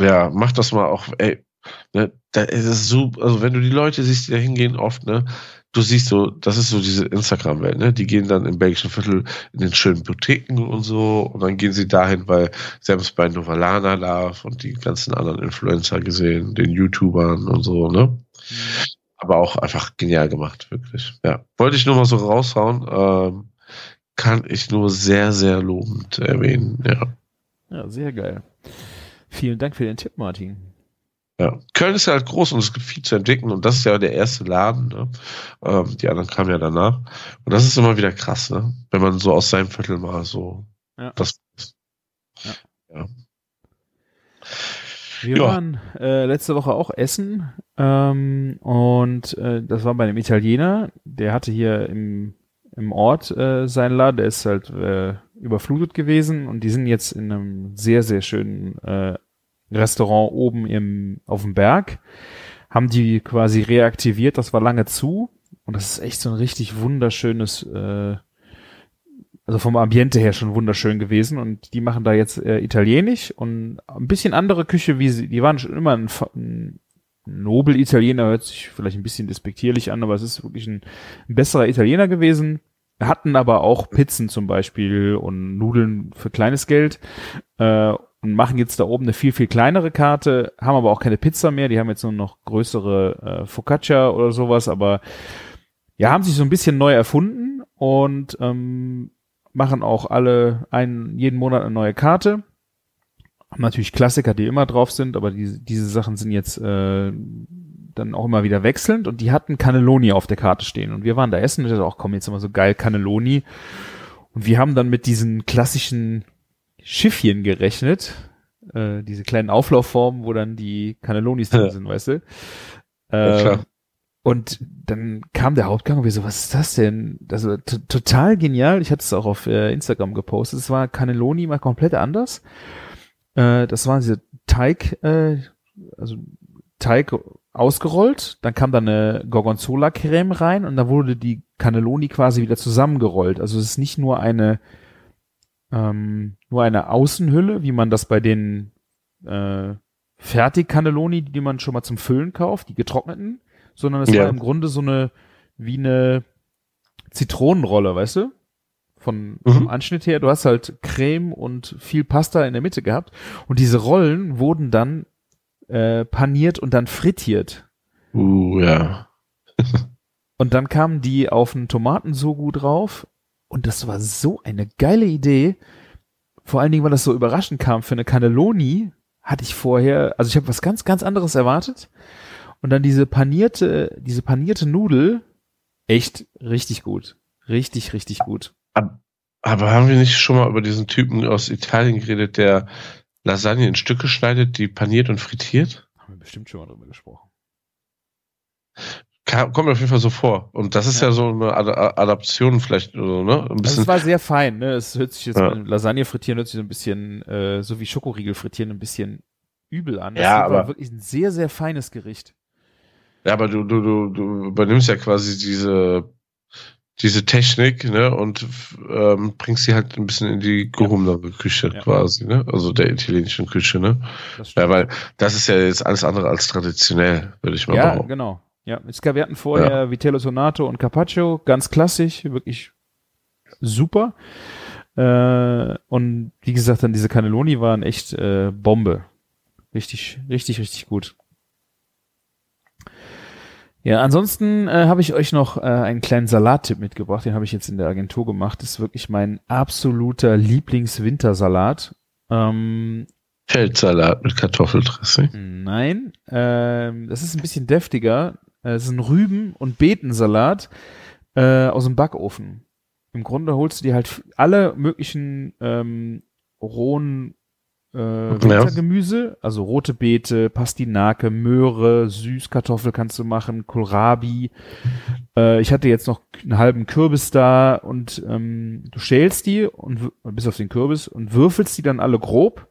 Ja, mach das mal auch, ey. Ne, da ist es so, also wenn du die Leute siehst, die da hingehen oft, ne, du siehst so, das ist so diese Instagram-Welt, ne? Die gehen dann im belgischen Viertel in den schönen Boutiquen und so und dann gehen sie dahin, weil es bei Novalana Love und die ganzen anderen Influencer gesehen, den YouTubern und so, ne? Mhm. Aber auch einfach genial gemacht, wirklich. Ja. Wollte ich nur mal so raushauen, ähm, kann ich nur sehr, sehr lobend erwähnen, ja. Ja, sehr geil. Vielen Dank für den Tipp, Martin. Ja. Köln ist ja halt groß und es gibt viel zu entdecken und das ist ja der erste Laden. Ne? Ähm, die anderen kamen ja danach. Und das ist immer wieder krass, ne? wenn man so aus seinem Viertel mal so ja. das. Ja. ja. Wir ja. waren äh, letzte Woche auch essen ähm, und äh, das war bei einem Italiener, der hatte hier im, im Ort äh, seinen Laden, der ist halt äh, überflutet gewesen und die sind jetzt in einem sehr, sehr schönen äh, Restaurant oben im, auf dem Berg, haben die quasi reaktiviert, das war lange zu. Und das ist echt so ein richtig wunderschönes, äh, also vom Ambiente her schon wunderschön gewesen. Und die machen da jetzt äh, italienisch und ein bisschen andere Küche, wie sie, die waren schon immer ein, ein Nobel-Italiener, hört sich vielleicht ein bisschen despektierlich an, aber es ist wirklich ein, ein besserer Italiener gewesen. Hatten aber auch Pizzen zum Beispiel und Nudeln für kleines Geld. Äh, und machen jetzt da oben eine viel, viel kleinere Karte, haben aber auch keine Pizza mehr, die haben jetzt nur noch größere äh, Focaccia oder sowas, aber ja, haben sich so ein bisschen neu erfunden und ähm, machen auch alle einen, jeden Monat eine neue Karte. Haben natürlich Klassiker, die immer drauf sind, aber die, diese Sachen sind jetzt äh, dann auch immer wieder wechselnd. Und die hatten Cannelloni auf der Karte stehen. Und wir waren da essen und ich dachte auch, komm, jetzt immer so geil Cannelloni. Und wir haben dann mit diesen klassischen Schiffchen gerechnet. Äh, diese kleinen Auflaufformen, wo dann die Cannellonis drin ja. sind, weißt du? Äh, ja, und dann kam der Hauptgang und wir so, was ist das denn? Das war total genial. Ich hatte es auch auf äh, Instagram gepostet. Es war Cannelloni mal komplett anders. Äh, das waren diese Teig, äh, also Teig ausgerollt, dann kam da eine Gorgonzola-Creme rein und da wurde die Cannelloni quasi wieder zusammengerollt. Also es ist nicht nur eine ähm, nur eine Außenhülle, wie man das bei den äh, Fertig-Cannelloni, die man schon mal zum Füllen kauft, die getrockneten, sondern es ja. war im Grunde so eine, wie eine Zitronenrolle, weißt du? Von, mhm. vom Anschnitt her. Du hast halt Creme und viel Pasta in der Mitte gehabt. Und diese Rollen wurden dann äh, paniert und dann frittiert. Uh, ja. und dann kamen die auf einen Tomatensogu drauf und das war so eine geile Idee. Vor allen Dingen, weil das so überraschend kam. Für eine Cannelloni hatte ich vorher, also ich habe was ganz, ganz anderes erwartet. Und dann diese panierte, diese panierte Nudel, echt richtig gut. Richtig, richtig gut. Aber haben wir nicht schon mal über diesen Typen aus Italien geredet, der Lasagne in Stücke schneidet, die paniert und frittiert? Haben wir bestimmt schon mal drüber gesprochen. Kommt mir auf jeden Fall so vor. Und das ist ja, ja so eine Ad Adaption vielleicht, so, ne? Ein bisschen. Das war sehr fein, ne? Es hört sich jetzt ja. Lasagne frittieren hört sich so ein bisschen, äh, so wie Schokoriegel frittieren, ein bisschen übel an. Das ja, aber wirklich ein sehr, sehr feines Gericht. Ja, aber du, du, du, du übernimmst ja quasi diese, diese Technik, ne, und ähm, bringst sie halt ein bisschen in die gehobenere Küche ja. quasi, ne? Also der italienischen Küche, ne? Ja, weil das ist ja jetzt alles andere als traditionell, würde ich mal ja, behaupten. Ja, genau. Ja, wir hatten vorher ja. Vitello Sonato und Carpaccio, ganz klassisch, wirklich super. Äh, und wie gesagt, dann diese Cannelloni waren echt äh, Bombe. Richtig, richtig, richtig gut. Ja, ansonsten äh, habe ich euch noch äh, einen kleinen Salattipp mitgebracht. Den habe ich jetzt in der Agentur gemacht. Das ist wirklich mein absoluter Lieblingswintersalat. Ähm, Feldsalat mit Kartoffeldressing? Nein, ähm, das ist ein bisschen deftiger. Es ist ein Rüben- und Beetensalat äh, aus dem Backofen. Im Grunde holst du dir halt alle möglichen ähm, rohen äh, Wintergemüse, also rote Beete, Pastinake, Möhre, Süßkartoffel kannst du machen, Kohlrabi. Äh, ich hatte jetzt noch einen halben Kürbis da und ähm, du schälst die und bis auf den Kürbis und würfelst die dann alle grob,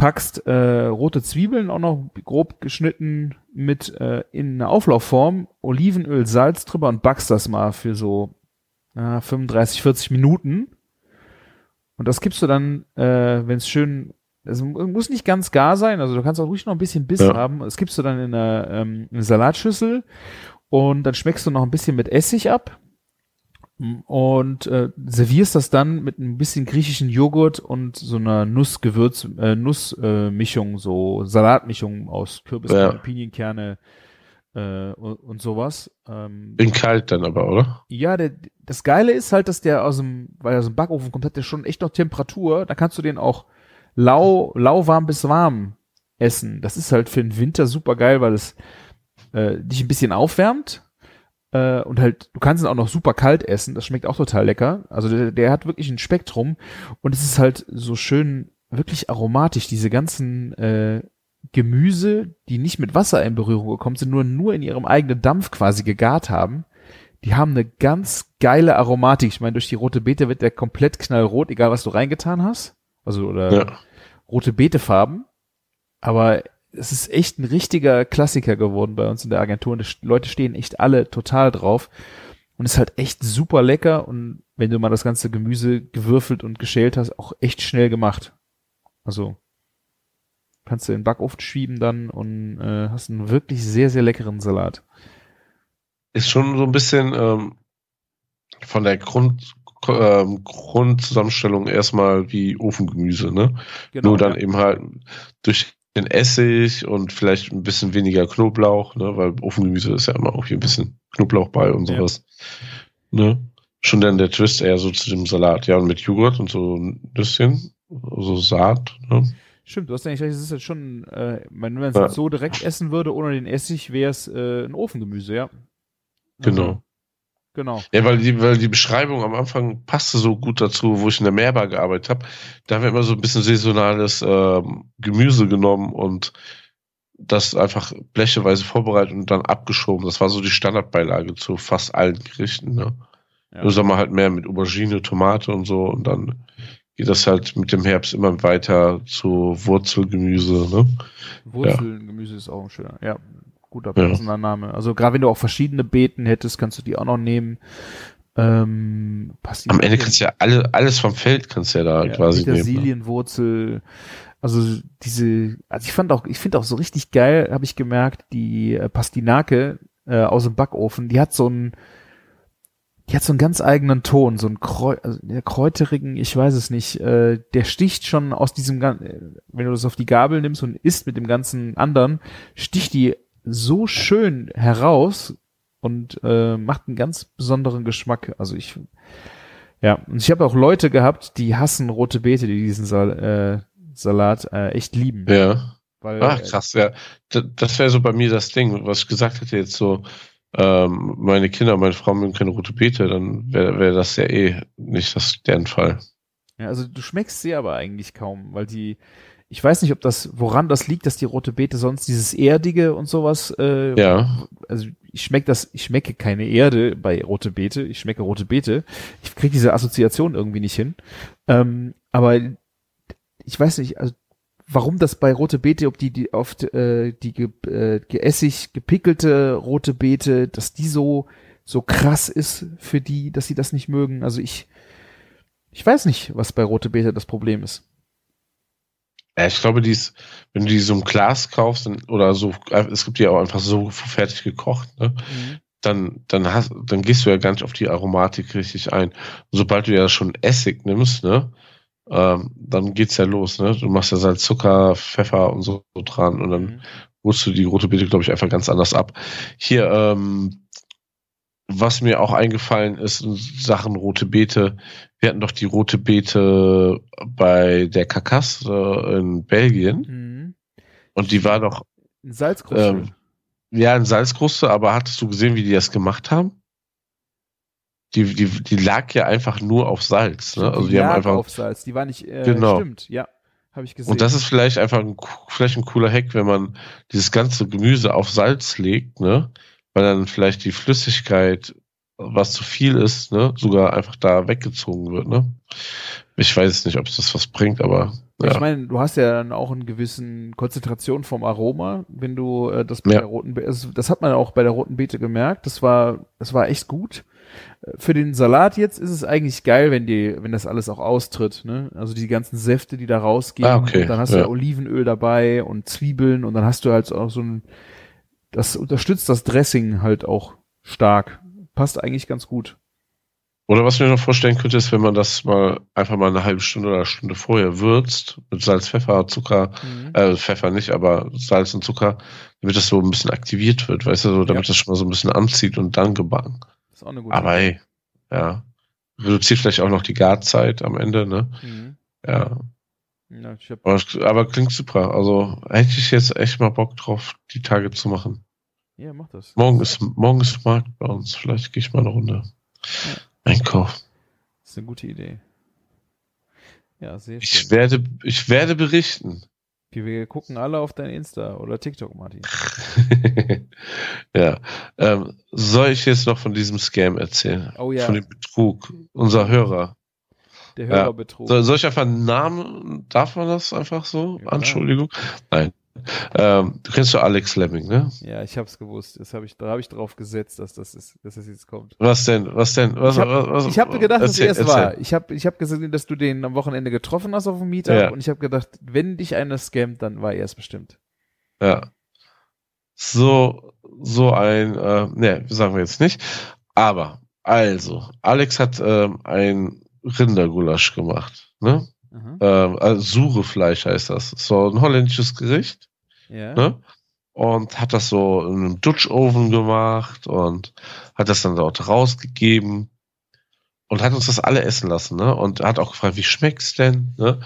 packst äh, rote Zwiebeln auch noch grob geschnitten mit äh, in eine Auflaufform, Olivenöl, Salz drüber und backst das mal für so äh, 35, 40 Minuten. Und das gibst du dann, äh, wenn es schön es muss nicht ganz gar sein, also du kannst auch ruhig noch ein bisschen Biss ja. haben. Das gibst du dann in eine, ähm, eine Salatschüssel und dann schmeckst du noch ein bisschen mit Essig ab und äh, servierst das dann mit ein bisschen griechischen Joghurt und so einer Nussgewürz äh, Nussmischung, äh, so Salatmischung aus Kürbis, ja. Pinienkerne äh, und, und sowas. Ähm, In kalt dann aber, oder? Ja, der, das Geile ist halt, dass der aus dem, weil er aus dem Backofen kommt, hat der schon echt noch Temperatur. Da kannst du den auch lau, lauwarm bis warm essen. Das ist halt für den Winter super geil, weil es äh, dich ein bisschen aufwärmt. Äh, und halt, du kannst ihn auch noch super kalt essen. Das schmeckt auch total lecker. Also der, der hat wirklich ein Spektrum. Und es ist halt so schön, wirklich aromatisch. Diese ganzen äh, Gemüse, die nicht mit Wasser in Berührung gekommen sind, nur, nur in ihrem eigenen Dampf quasi gegart haben. Die haben eine ganz geile Aromatik. Ich meine, durch die rote Beete wird der komplett knallrot, egal was du reingetan hast. Also, oder ja. rote Beetefarben. Aber es ist echt ein richtiger Klassiker geworden bei uns in der Agentur. Und die Leute stehen echt alle total drauf. Und ist halt echt super lecker. Und wenn du mal das ganze Gemüse gewürfelt und geschält hast, auch echt schnell gemacht. Also kannst du in den Backofen schieben dann und äh, hast einen wirklich sehr, sehr leckeren Salat. Ist schon so ein bisschen ähm, von der Grund, ähm, Grundzusammenstellung erstmal wie Ofengemüse, ne? Genau, Nur dann ja. eben halt durch den Essig und vielleicht ein bisschen weniger Knoblauch, ne? Weil Ofengemüse ist ja immer auch hier ein bisschen Knoblauch bei und sowas. Ja. Ne? Schon dann der Twist eher so zu dem Salat, ja, und mit Joghurt und so ein bisschen, so Saat, ne? Stimmt, du hast eigentlich recht, es ist jetzt schon, äh, wenn man es ja. so direkt essen würde, ohne den Essig, wäre es äh, ein Ofengemüse, ja. Genau. Genau. Ja, weil die, weil die Beschreibung am Anfang passte so gut dazu, wo ich in der Meerbar gearbeitet habe. Da haben wir immer so ein bisschen saisonales ähm, Gemüse genommen und das einfach blecheweise vorbereitet und dann abgeschoben. Das war so die Standardbeilage zu fast allen Gerichten. Ne? Ja. Nur sagen wir halt mehr mit Aubergine, Tomate und so und dann geht das halt mit dem Herbst immer weiter zu Wurzelgemüse. Ne? Wurzelgemüse ja. ist auch ein schöner. Ja, guter passender ja. Name. Also gerade wenn du auch verschiedene Beeten hättest, kannst du die auch noch nehmen. Ähm, Am Ende kannst du ja alle, alles vom Feld kannst du ja da ja, quasi nehmen. Petersilienwurzel, also diese, also ich fand auch, ich finde auch so richtig geil, habe ich gemerkt, die äh, Pastinake äh, aus dem Backofen, die hat so einen, die hat so einen ganz eigenen Ton, so einen Kräu also der kräuterigen, ich weiß es nicht, äh, der sticht schon aus diesem, äh, wenn du das auf die Gabel nimmst und isst mit dem ganzen anderen, sticht die so schön heraus und äh, macht einen ganz besonderen Geschmack. Also ich, ja, und ich habe auch Leute gehabt, die hassen rote Beete, die diesen Sal äh, Salat äh, echt lieben. Ja. Weil, Ach, krass, ja. Das, das wäre so bei mir das Ding, was ich gesagt hätte jetzt so, ähm, meine Kinder, meine Frau mögen keine rote Beete, dann wäre wär das ja eh nicht das, deren Fall. Ja, also du schmeckst sie aber eigentlich kaum, weil die, ich weiß nicht, ob das, woran das liegt, dass die rote Beete sonst dieses Erdige und sowas, äh, ja. also ich schmecke das, ich schmecke keine Erde bei rote Beete, ich schmecke rote Beete. Ich kriege diese Assoziation irgendwie nicht hin. Ähm, aber ich weiß nicht, also warum das bei rote Beete, ob die, die oft äh, die ge, äh, geessig gepickelte rote Beete, dass die so so krass ist für die, dass sie das nicht mögen. Also ich ich weiß nicht, was bei rote Beete das Problem ist. Ja, ich glaube, die ist, wenn du die so im Glas kaufst oder so, es gibt die auch einfach so fertig gekocht, ne? Mhm. Dann, dann hast, dann gehst du ja gar nicht auf die Aromatik richtig ein. sobald du ja schon Essig nimmst, ne, ähm, dann geht's ja los, ne? Du machst ja Salz, Zucker, Pfeffer und so, so dran und dann mhm. holst du die rote Beete, glaube ich, einfach ganz anders ab. Hier, ähm, was mir auch eingefallen ist in Sachen rote Beete, wir hatten doch die rote Beete bei der Kakas äh, in Belgien. Mhm. Und die war doch. In Salzkruste. Ähm, ja, in Salzkruste, aber hattest du gesehen, wie die das gemacht haben? Die, die, die lag ja einfach nur auf Salz. Ne? Also die, die haben einfach auf Salz. Die war nicht. Äh, genau. Stimmt, ja. Habe ich gesehen. Und das ist vielleicht einfach ein, vielleicht ein cooler Hack, wenn man dieses ganze Gemüse auf Salz legt, ne? Weil dann vielleicht die Flüssigkeit, was zu viel ist, ne, sogar einfach da weggezogen wird, ne? Ich weiß nicht, ob es das was bringt, aber. Ja. Ich meine, du hast ja dann auch einen gewissen Konzentration vom Aroma, wenn du äh, das bei ja. der roten Beete, also das hat man auch bei der roten Beete gemerkt. Das war, das war echt gut. Für den Salat jetzt ist es eigentlich geil, wenn die, wenn das alles auch austritt, ne? Also die ganzen Säfte, die da rausgehen. Ah, okay. Dann hast ja. du ja Olivenöl dabei und Zwiebeln und dann hast du halt auch so ein, das unterstützt das Dressing halt auch stark. Passt eigentlich ganz gut. Oder was ich mir noch vorstellen könnte, ist, wenn man das mal einfach mal eine halbe Stunde oder eine Stunde vorher würzt, mit Salz, Pfeffer, Zucker, mhm. äh, Pfeffer nicht, aber Salz und Zucker, damit das so ein bisschen aktiviert wird, weißt du, so, damit ja. das schon mal so ein bisschen anzieht und dann gebacken. Ist auch eine gute Aber ey, ja. Reduziert vielleicht auch noch die Garzeit am Ende, ne? Mhm. Ja. Ja aber, aber, klingt super. Also hätte ich jetzt echt mal Bock drauf, die Tage zu machen. Ja, mach das. Morgen ist, morgen ist Markt bei uns. Vielleicht gehe ich mal eine Runde ja. einkaufen. Das ist eine gute Idee. Ja, sehr schön. Ich werde, ich werde berichten. Wir gucken alle auf dein Insta oder TikTok, Martin. ja. Ähm, soll ich jetzt noch von diesem Scam erzählen? Oh ja. Von dem Betrug. Unser Hörer. Der Hörerbetrug. Ja. Soll, soll ich einfach einen Namen, darf man das einfach so? Ja, Entschuldigung. Nein. Ähm, du kennst du Alex Lemming, ne? Ja, ich hab's gewusst. Das hab ich, da habe ich drauf gesetzt, dass das, ist, dass das jetzt kommt. Was denn? Was denn? Was, ich habe hab gedacht, erzähl, dass es erst war. Ich habe ich hab gesehen, dass du den am Wochenende getroffen hast auf dem Meetup ja. und ich habe gedacht, wenn dich einer scammt, dann war er es bestimmt. Ja. So, so ein, äh, ne, sagen wir jetzt nicht. Aber, also, Alex hat ähm, ein Rindergulasch gemacht, ne? Mhm. Ähm, also Surefleisch heißt das. So ein holländisches Gericht. Ja. Ne? Und hat das so in einem Dutch-Oven gemacht und hat das dann dort rausgegeben und hat uns das alle essen lassen, ne? Und hat auch gefragt, wie schmeckt's denn? Ne?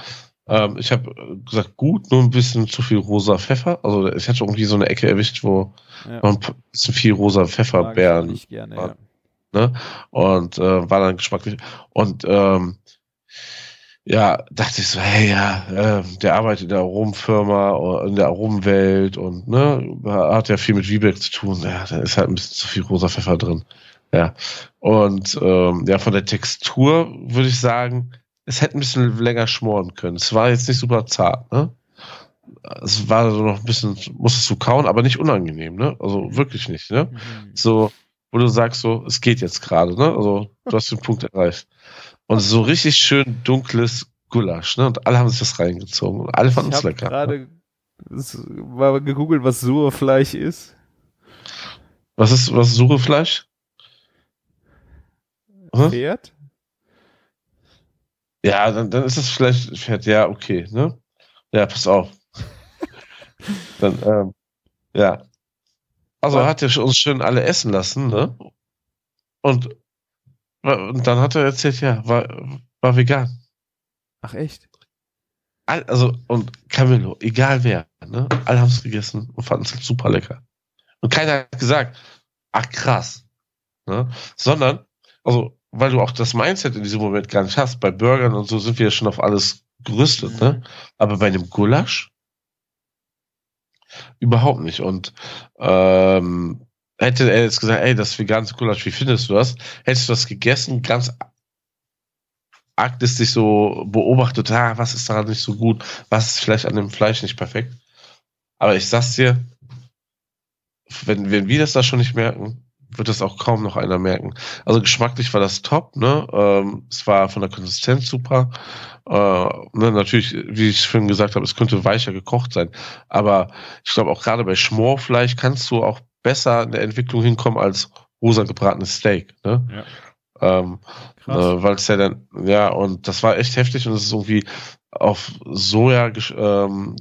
Ähm, ich habe gesagt, gut, nur ein bisschen zu viel rosa Pfeffer. Also ich hatte irgendwie so eine Ecke erwischt, wo ja. ein bisschen viel rosa Pfefferbeeren. Gerne, war, ja. Ne? Und äh, war dann geschmacklich. Und ähm, ja, dachte ich so, hey, ja, äh, der arbeitet in der Aromfirma, in der Aromwelt und ne, hat ja viel mit Wiebeck zu tun. Ja, da ist halt ein bisschen zu viel rosa Pfeffer drin. Ja. Und ähm, ja, von der Textur würde ich sagen, es hätte ein bisschen länger schmoren können. Es war jetzt nicht super zart, ne? Es war so noch ein bisschen, musstest du kauen, aber nicht unangenehm, ne? Also wirklich nicht, ne? Mhm. So, wo du sagst so, es geht jetzt gerade, ne? Also du hast den Punkt erreicht. Und so richtig schön dunkles Gulasch, ne? Und alle haben sich das reingezogen. Und alle fanden es lecker. Ich habe gerade mal gegoogelt, was Surefleisch ist. Was ist, was ist Surefleisch? Hm? Pferd? Ja, dann, dann ist es vielleicht Pferd. Ja, okay, ne? Ja, pass auf. dann, ähm, ja. Also hat er uns schön alle essen lassen, ne? Und und dann hat er erzählt, ja, war, war vegan. Ach echt? Also, und Camillo, egal wer, ne? Alle haben es gegessen und fanden es super lecker. Und keiner hat gesagt, ach krass. Ne? Sondern, also, weil du auch das Mindset in diesem Moment gar nicht hast. Bei Burgern und so sind wir ja schon auf alles gerüstet, ne? Mhm. Aber bei einem Gulasch überhaupt nicht. Und ähm, hätte er jetzt gesagt, ey, das vegane Gulasch, wie findest du das? Hättest du das gegessen, ganz arglistisch so beobachtet, ah, was ist daran nicht so gut, was ist vielleicht an dem Fleisch nicht perfekt. Aber ich sag's dir, wenn, wenn wir das da schon nicht merken, wird das auch kaum noch einer merken. Also geschmacklich war das top, ne? Ähm, es war von der Konsistenz super. Äh, ne, natürlich, wie ich vorhin gesagt habe, es könnte weicher gekocht sein. Aber ich glaube auch gerade bei Schmorfleisch kannst du auch besser in der Entwicklung hinkommen als rosa gebratenes Steak. Ne? Ja. Ähm, äh, Weil es ja dann, ja, und das war echt heftig und es ist irgendwie auf Soja ähm,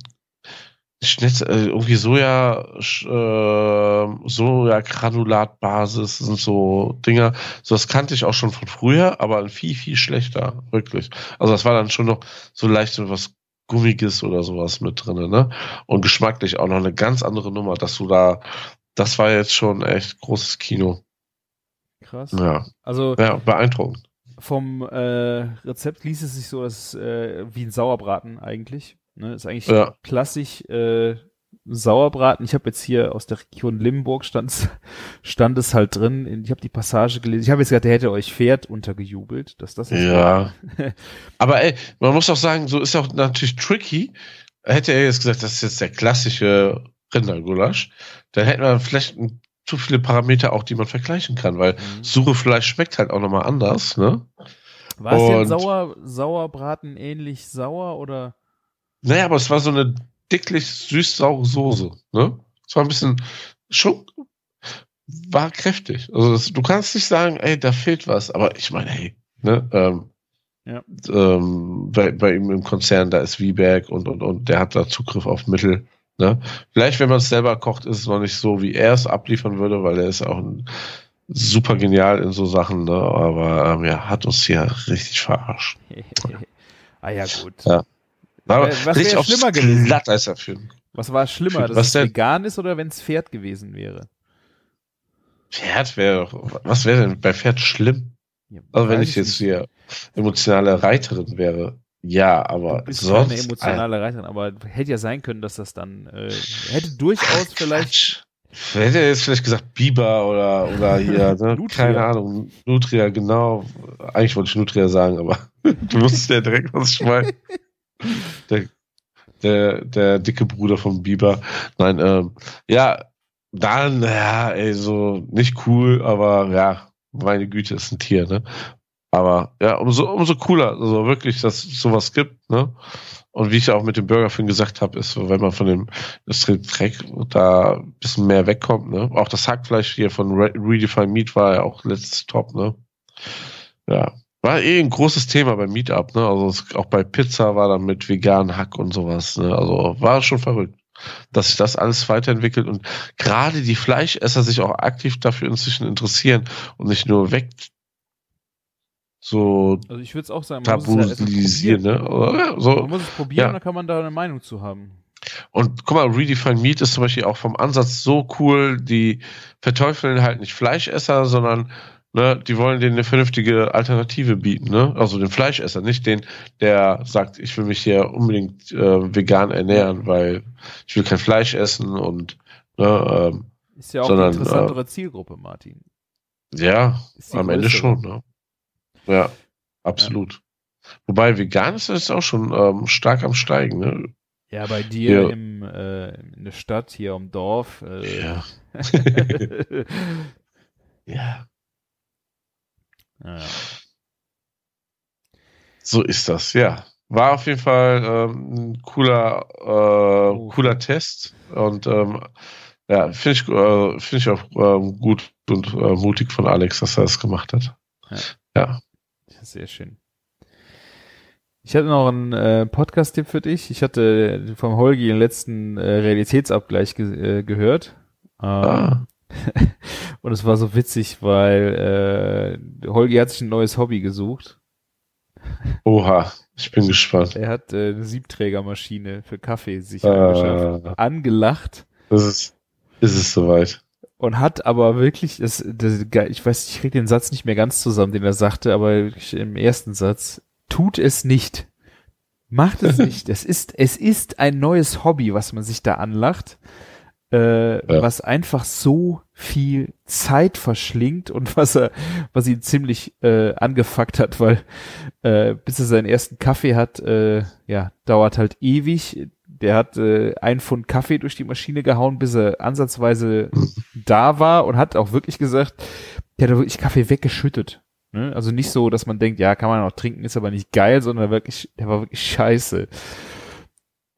Schnitz, äh, irgendwie Soja, äh, Soja-Granulatbasis sind so Dinger. So, das kannte ich auch schon von früher, aber viel, viel schlechter, wirklich. Also das war dann schon noch so leicht so was Gummiges oder sowas mit drin, ne? Und geschmacklich auch noch eine ganz andere Nummer, dass du da, das war jetzt schon echt großes Kino. Krass. Ja. Also. Ja, beeindruckend. Vom äh, Rezept liest es sich so, dass äh, wie ein Sauerbraten eigentlich. Ne, ist eigentlich ja. klassisch äh, Sauerbraten. Ich habe jetzt hier aus der Region Limburg stand, stand es halt drin. Ich habe die Passage gelesen. Ich habe jetzt gesagt, der hätte euch Pferd untergejubelt, dass das Ja. Aber ey, man muss auch sagen, so ist auch natürlich tricky. Hätte er jetzt gesagt, das ist jetzt der klassische Rindergulasch, dann hätten wir vielleicht zu viele Parameter auch, die man vergleichen kann, weil mhm. Fleisch schmeckt halt auch nochmal anders, ne? War es denn Sauer, Sauerbraten ähnlich sauer oder? Naja, aber es war so eine dicklich süß-saure Soße. Ne? Es war ein bisschen schon war kräftig. Also das, du kannst nicht sagen, ey, da fehlt was, aber ich meine, hey, ne, ähm, ja. ähm, bei, bei ihm im Konzern, da ist Wieberg und, und, und der hat da Zugriff auf Mittel. Ne? Vielleicht, wenn man es selber kocht, ist es noch nicht so, wie er es abliefern würde, weil er ist auch ein, super genial in so Sachen, ne? aber ähm, ja, hat uns hier richtig verarscht. ah ja, gut. Ja. Aber was wäre schlimmer gewesen? Glatteis für. Was war schlimmer, dass was es vegan ist oder wenn es Pferd gewesen wäre? Pferd wäre, was wäre denn bei Pferd schlimm? Ja, also wenn ich jetzt nicht. hier emotionale Reiterin wäre, ja, aber du bist sonst. Keine emotionale Reiterin, aber hätte ja sein können, dass das dann äh, hätte durchaus Ach, vielleicht. Hätte er jetzt vielleicht gesagt Biber oder, oder hier, ne? keine Ahnung, Nutria, genau. Eigentlich wollte ich Nutria sagen, aber du musstest ja direkt was schmeißen der, der, der dicke Bruder von Bieber. Nein, ähm, ja, dann, ja, ey, so nicht cool, aber ja, meine Güte, ist ein Tier, ne? Aber ja, umso, umso cooler, also wirklich, dass es sowas gibt, ne? Und wie ich auch mit dem Burger vorhin gesagt habe, ist, wenn man von dem Dreck da ein bisschen mehr wegkommt, ne? Auch das Hackfleisch hier von Redefine Meat war ja auch letztes Top, ne? Ja, war eh ein großes Thema beim Meetup, ne? Also es, auch bei Pizza war dann mit veganen Hack und sowas, ne? Also war schon verrückt, dass sich das alles weiterentwickelt und gerade die Fleischesser sich auch aktiv dafür inzwischen interessieren und nicht nur weg so also ich würde es auch sagen, man tabuisieren, muss es ne? Oder, so, man muss es probieren, ja. dann kann man da eine Meinung zu haben. Und guck mal, Redefine Meat ist zum Beispiel auch vom Ansatz so cool, die verteufeln halt nicht Fleischesser, sondern ne, die wollen denen eine vernünftige Alternative bieten, ne? Also den Fleischesser, nicht den, der sagt, ich will mich hier unbedingt äh, vegan ernähren, weil ich will kein Fleisch essen und ne, ähm, ist ja auch sondern, eine interessantere äh, Zielgruppe, Martin. Ja, am Ende schon, ne? Ja, absolut. Ja. Wobei vegan ist das auch schon ähm, stark am Steigen, ne? Ja, bei dir ja. Im, äh, in der Stadt, hier am Dorf. Äh, ja. ja. Ja. So ist das, ja. War auf jeden Fall ähm, ein cooler, äh, oh. cooler Test und ähm, ja, finde ich, äh, find ich auch ähm, gut und äh, mutig von Alex, dass er das gemacht hat. Ja. ja. Sehr schön. Ich hatte noch einen äh, Podcast-Tipp für dich. Ich hatte vom Holgi den letzten äh, Realitätsabgleich ge äh, gehört. Ähm, ah. Und es war so witzig, weil äh, Holgi hat sich ein neues Hobby gesucht. Oha, ich bin gespannt. Er hat äh, eine Siebträgermaschine für Kaffee sich äh, angeschafft. Angelacht. Das ist, ist es soweit. und hat aber wirklich, das, das, ich weiß, ich kriege den Satz nicht mehr ganz zusammen, den er sagte, aber im ersten Satz, tut es nicht. Macht es nicht. Es ist, es ist ein neues Hobby, was man sich da anlacht, äh, ja. was einfach so viel Zeit verschlingt und was er, was ihn ziemlich äh, angefuckt hat, weil äh, bis er seinen ersten Kaffee hat, äh, ja, dauert halt ewig. Der hat äh, ein Pfund Kaffee durch die Maschine gehauen, bis er ansatzweise da war und hat auch wirklich gesagt, der hat wirklich Kaffee weggeschüttet. Ne? Also nicht so, dass man denkt, ja, kann man auch trinken, ist aber nicht geil, sondern wirklich, der war wirklich scheiße.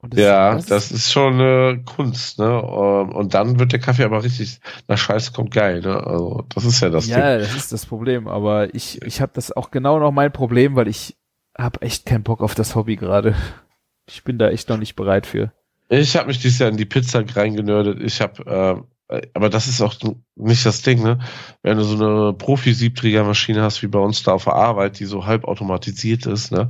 Das, ja, das, das, ist schon eine Kunst, ne? Ähm, und dann wird der Kaffee aber richtig, nach Scheiße kommt geil, ne? Also das ist ja das ja, Ding. Ja, das ist das Problem. Aber ich, ich habe das auch genau noch mein Problem, weil ich habe echt keinen Bock auf das Hobby gerade. Ich bin da echt noch nicht bereit für. Ich habe mich dieses Jahr in die Pizza reingenördet. Ich habe äh, aber das ist auch nicht das Ding, ne? Wenn du so eine Profi-Siebträgermaschine hast, wie bei uns da auf der Arbeit, die so halb automatisiert ist, ne?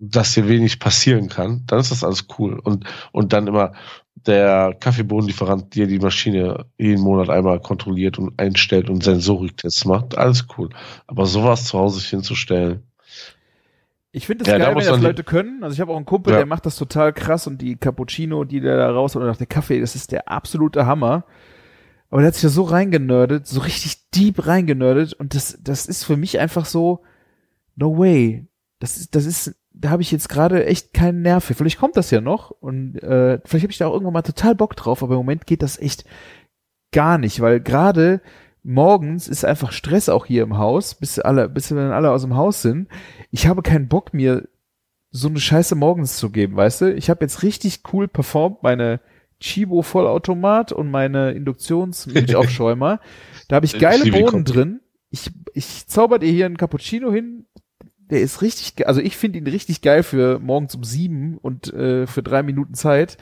Dass hier wenig passieren kann, dann ist das alles cool. Und, und dann immer der Kaffeebohnenlieferant dir die Maschine jeden Monat einmal kontrolliert und einstellt und Sensoriktests macht, alles cool. Aber sowas zu Hause hinzustellen, ich finde es ja, geil, wenn das Leute können. Also ich habe auch einen Kumpel, ja. der macht das total krass und die Cappuccino, die der da raus oder auch der Kaffee, das ist der absolute Hammer. Aber der hat sich da so reingenördet, so richtig deep reingenördet und das, das ist für mich einfach so, no way. Das ist, das ist, da habe ich jetzt gerade echt keinen Nerv für. Vielleicht kommt das ja noch und äh, vielleicht habe ich da auch irgendwann mal total Bock drauf, aber im Moment geht das echt gar nicht, weil gerade morgens ist einfach Stress auch hier im Haus, bis alle, bis wir dann alle aus dem Haus sind. Ich habe keinen Bock mir so eine Scheiße morgens zu geben, weißt du? Ich habe jetzt richtig cool performt, meine Chibo Vollautomat und meine Induktionsmilchaufschäumer. da habe ich geile Bohnen drin. Ich, ich zauber dir hier einen Cappuccino hin. Der ist richtig, also ich finde ihn richtig geil für morgens um sieben und äh, für drei Minuten Zeit.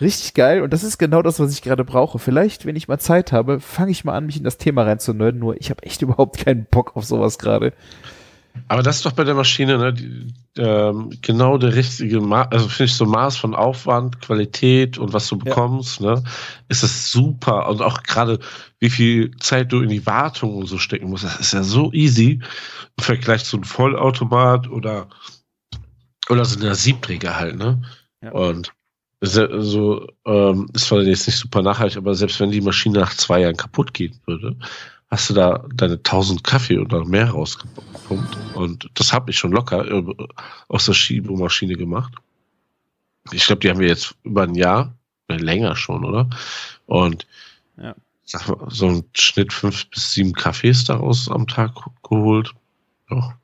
Richtig geil. Und das ist genau das, was ich gerade brauche. Vielleicht, wenn ich mal Zeit habe, fange ich mal an, mich in das Thema reinzunörden. Nur ich habe echt überhaupt keinen Bock auf sowas gerade. Aber das ist doch bei der Maschine ne, die, ähm, genau der richtige Maß, also finde ich so Maß von Aufwand, Qualität und was du bekommst, ja. ne, ist es super und auch gerade wie viel Zeit du in die Wartung und so stecken musst, das ist ja so easy im Vergleich zu einem Vollautomat oder oder so einer Siebträger halt, ne? Ja. Und so ähm, ist zwar jetzt nicht super nachhaltig, aber selbst wenn die Maschine nach zwei Jahren kaputt gehen würde, hast du da deine 1000 Kaffee oder mehr rausgepumpt. Und das habe ich schon locker äh, aus der Schiebemaschine gemacht. Ich glaube, die haben wir jetzt über ein Jahr, äh, länger schon, oder? Und ja. so ein Schnitt fünf bis sieben Kaffees daraus am Tag geholt. Ja.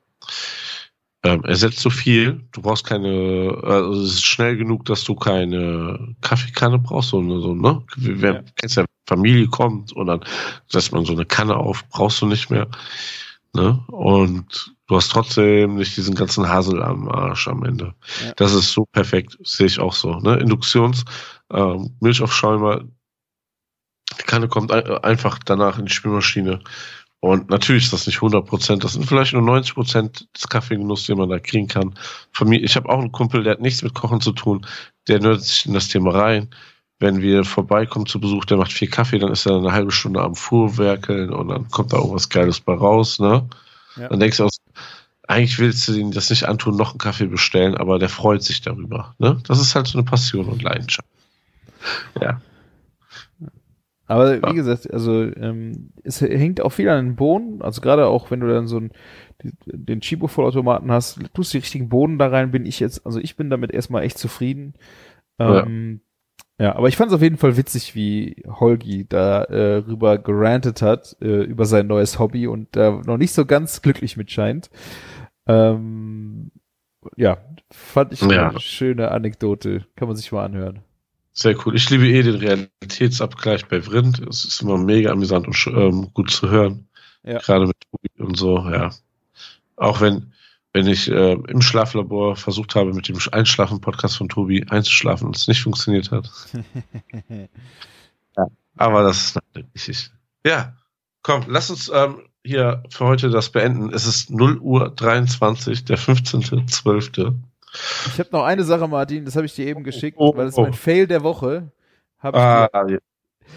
Ähm, ersetzt so viel. Du brauchst keine, also es ist schnell genug, dass du keine Kaffeekanne brauchst, so, so ne? Wer ja. kennst ja, Familie kommt und dann setzt man so eine Kanne auf, brauchst du nicht mehr. Ne? Und du hast trotzdem nicht diesen ganzen Hasel am Arsch am Ende. Ja. Das ist so perfekt, sehe ich auch so. Ne? Induktions, ähm, Milchaufschäumer, die Kanne kommt einfach danach in die Spülmaschine und natürlich ist das nicht 100 Prozent, das sind vielleicht nur 90 Prozent des Kaffeegenuss, den man da kriegen kann. Von mir, ich habe auch einen Kumpel, der hat nichts mit Kochen zu tun, der nördet sich in das Thema rein. Wenn wir vorbeikommen zu Besuch, der macht viel Kaffee, dann ist er eine halbe Stunde am Fuhrwerkeln und dann kommt da irgendwas Geiles bei raus, ne? Ja. Dann denkst du auch, eigentlich willst du ihm das nicht antun, noch einen Kaffee bestellen, aber der freut sich darüber, ne? Das ist halt so eine Passion und Leidenschaft. Ja. Aber wie gesagt, also ähm, es hängt auch viel an den Bohnen. Also gerade auch, wenn du dann so einen, den Chibo-Vollautomaten hast, tust die richtigen Bohnen da rein, bin ich jetzt, also ich bin damit erstmal echt zufrieden. Ähm, ja. Ja. aber ich fand es auf jeden Fall witzig, wie Holgi da äh, rüber gerantet hat, äh, über sein neues Hobby und da noch nicht so ganz glücklich mit scheint. Ähm, ja, fand ich ja. eine schöne Anekdote. Kann man sich mal anhören. Sehr cool. Ich liebe eh den Realitätsabgleich bei Vrind. Es ist immer mega amüsant und ähm, gut zu hören. Ja. Gerade mit Tobi und so, ja. Auch wenn, wenn ich äh, im Schlaflabor versucht habe, mit dem Einschlafen-Podcast von Tobi einzuschlafen und es nicht funktioniert hat. ja. Aber das ist Geschichte. Ja, komm, lass uns ähm, hier für heute das beenden. Es ist 0 Uhr 23, der 15.12. Ich habe noch eine Sache, Martin, das habe ich dir eben geschickt, oh, oh, weil das ist mein oh. Fail der Woche. Hab ah, dir,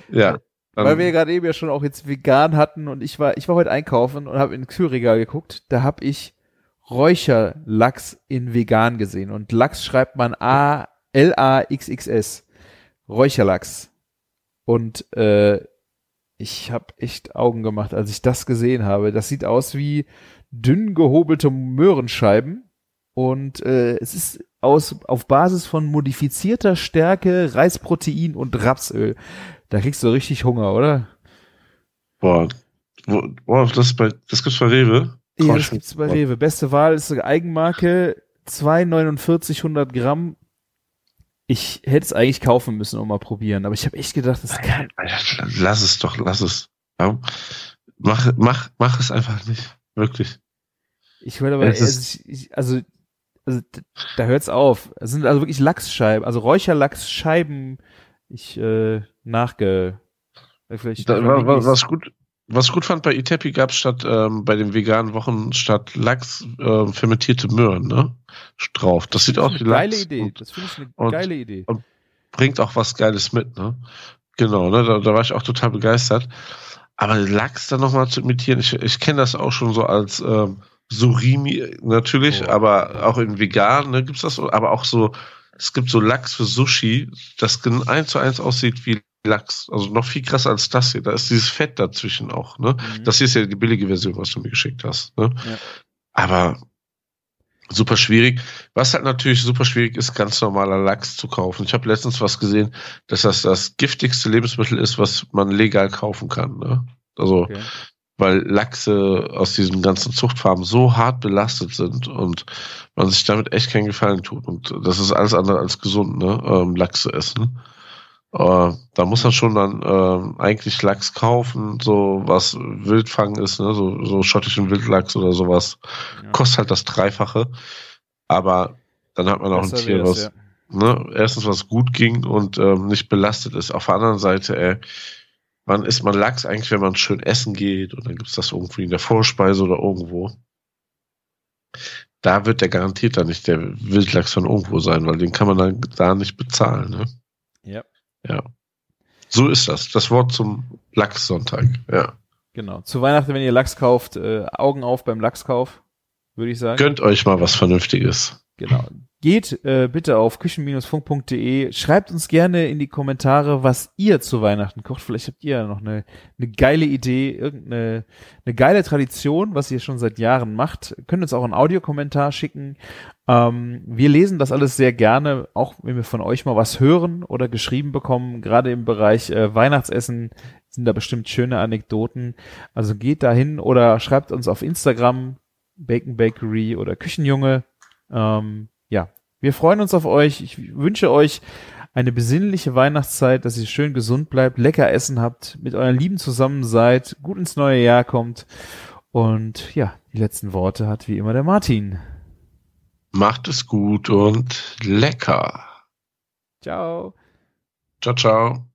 ja. Weil wir gerade eben ja schon auch jetzt vegan hatten und ich war, ich war heute einkaufen und habe in Kühlregal geguckt, da habe ich Räucherlachs in vegan gesehen und Lachs schreibt man A L A X X S. Räucherlachs. Und äh, ich habe echt Augen gemacht, als ich das gesehen habe. Das sieht aus wie dünn gehobelte Möhrenscheiben und äh, es ist aus auf Basis von modifizierter Stärke, Reisprotein und Rapsöl. Da kriegst du richtig Hunger, oder? Boah, boah das, bei, das gibt's bei Rewe? Ja, das gibt's bei Rewe. Beste Wahl ist eine Eigenmarke, 2,49 100 Gramm. Ich hätte es eigentlich kaufen müssen und mal probieren, aber ich habe echt gedacht, das kann. Lass es doch, lass es. Mach, mach, mach es einfach nicht. Wirklich. Ich würde aber, also, ich, also, also, da hört's auf. Es sind also wirklich Lachsscheiben, also Räucherlachsscheiben. Ich äh, nachge. Vielleicht, da, was, was gut, was gut fand bei Itepi gab es statt ähm, bei den veganen Wochen statt Lachs äh, fermentierte Möhren, ne? Drauf. Das, das sieht aus wie Lachs. Geile Idee. Und, das finde ich eine und, geile Idee. Und bringt auch was Geiles mit, ne? Genau, ne? Da, da war ich auch total begeistert. Aber Lachs dann nochmal zu imitieren, ich, ich kenne das auch schon so als ähm, Surimi natürlich, oh. aber auch in vegan, ne, gibt's das, aber auch so, es gibt so Lachs für Sushi, das eins zu eins aussieht wie Lachs. Also noch viel krasser als das hier. Da ist dieses Fett dazwischen auch, ne? Mhm. Das hier ist ja die billige Version, was du mir geschickt hast, ne? Ja. Aber super schwierig. Was halt natürlich super schwierig ist, ganz normaler Lachs zu kaufen. Ich habe letztens was gesehen, dass das das giftigste Lebensmittel ist, was man legal kaufen kann. Ne? Also, okay. weil Lachse aus diesen ganzen Zuchtfarmen so hart belastet sind und man sich damit echt keinen Gefallen tut. Und das ist alles andere als gesund, ne? Ähm, Lachse essen. Da muss man schon dann äh, eigentlich Lachs kaufen, so was Wildfang ist, ne? so, so schottischen Wildlachs oder sowas. Ja. Kostet halt das Dreifache. Aber dann hat man auch Besser ein Tier, was ja. ne, erstens was gut ging und ähm, nicht belastet ist. Auf der anderen Seite, ey, wann isst man Lachs eigentlich, wenn man schön essen geht und dann gibt's das irgendwie in der Vorspeise oder irgendwo. Da wird der garantiert dann nicht der Wildlachs von irgendwo sein, weil den kann man dann da nicht bezahlen. Ne? Ja. So ist das. Das Wort zum Lachssonntag. Ja. Genau. Zu Weihnachten, wenn ihr Lachs kauft, äh, Augen auf beim Lachskauf, würde ich sagen. Gönnt euch mal was Vernünftiges. Genau. Geht äh, bitte auf küchen-funk.de, schreibt uns gerne in die Kommentare, was ihr zu Weihnachten kocht. Vielleicht habt ihr ja noch eine, eine geile Idee, irgendeine eine geile Tradition, was ihr schon seit Jahren macht. Könnt uns auch einen Audiokommentar schicken. Ähm, wir lesen das alles sehr gerne, auch wenn wir von euch mal was hören oder geschrieben bekommen. Gerade im Bereich äh, Weihnachtsessen sind da bestimmt schöne Anekdoten. Also geht dahin oder schreibt uns auf Instagram, Bacon Bakery oder Küchenjunge. Ähm, wir freuen uns auf euch. Ich wünsche euch eine besinnliche Weihnachtszeit, dass ihr schön gesund bleibt, lecker Essen habt, mit euren Lieben zusammen seid, gut ins neue Jahr kommt. Und ja, die letzten Worte hat wie immer der Martin. Macht es gut und lecker. Ciao. Ciao, ciao.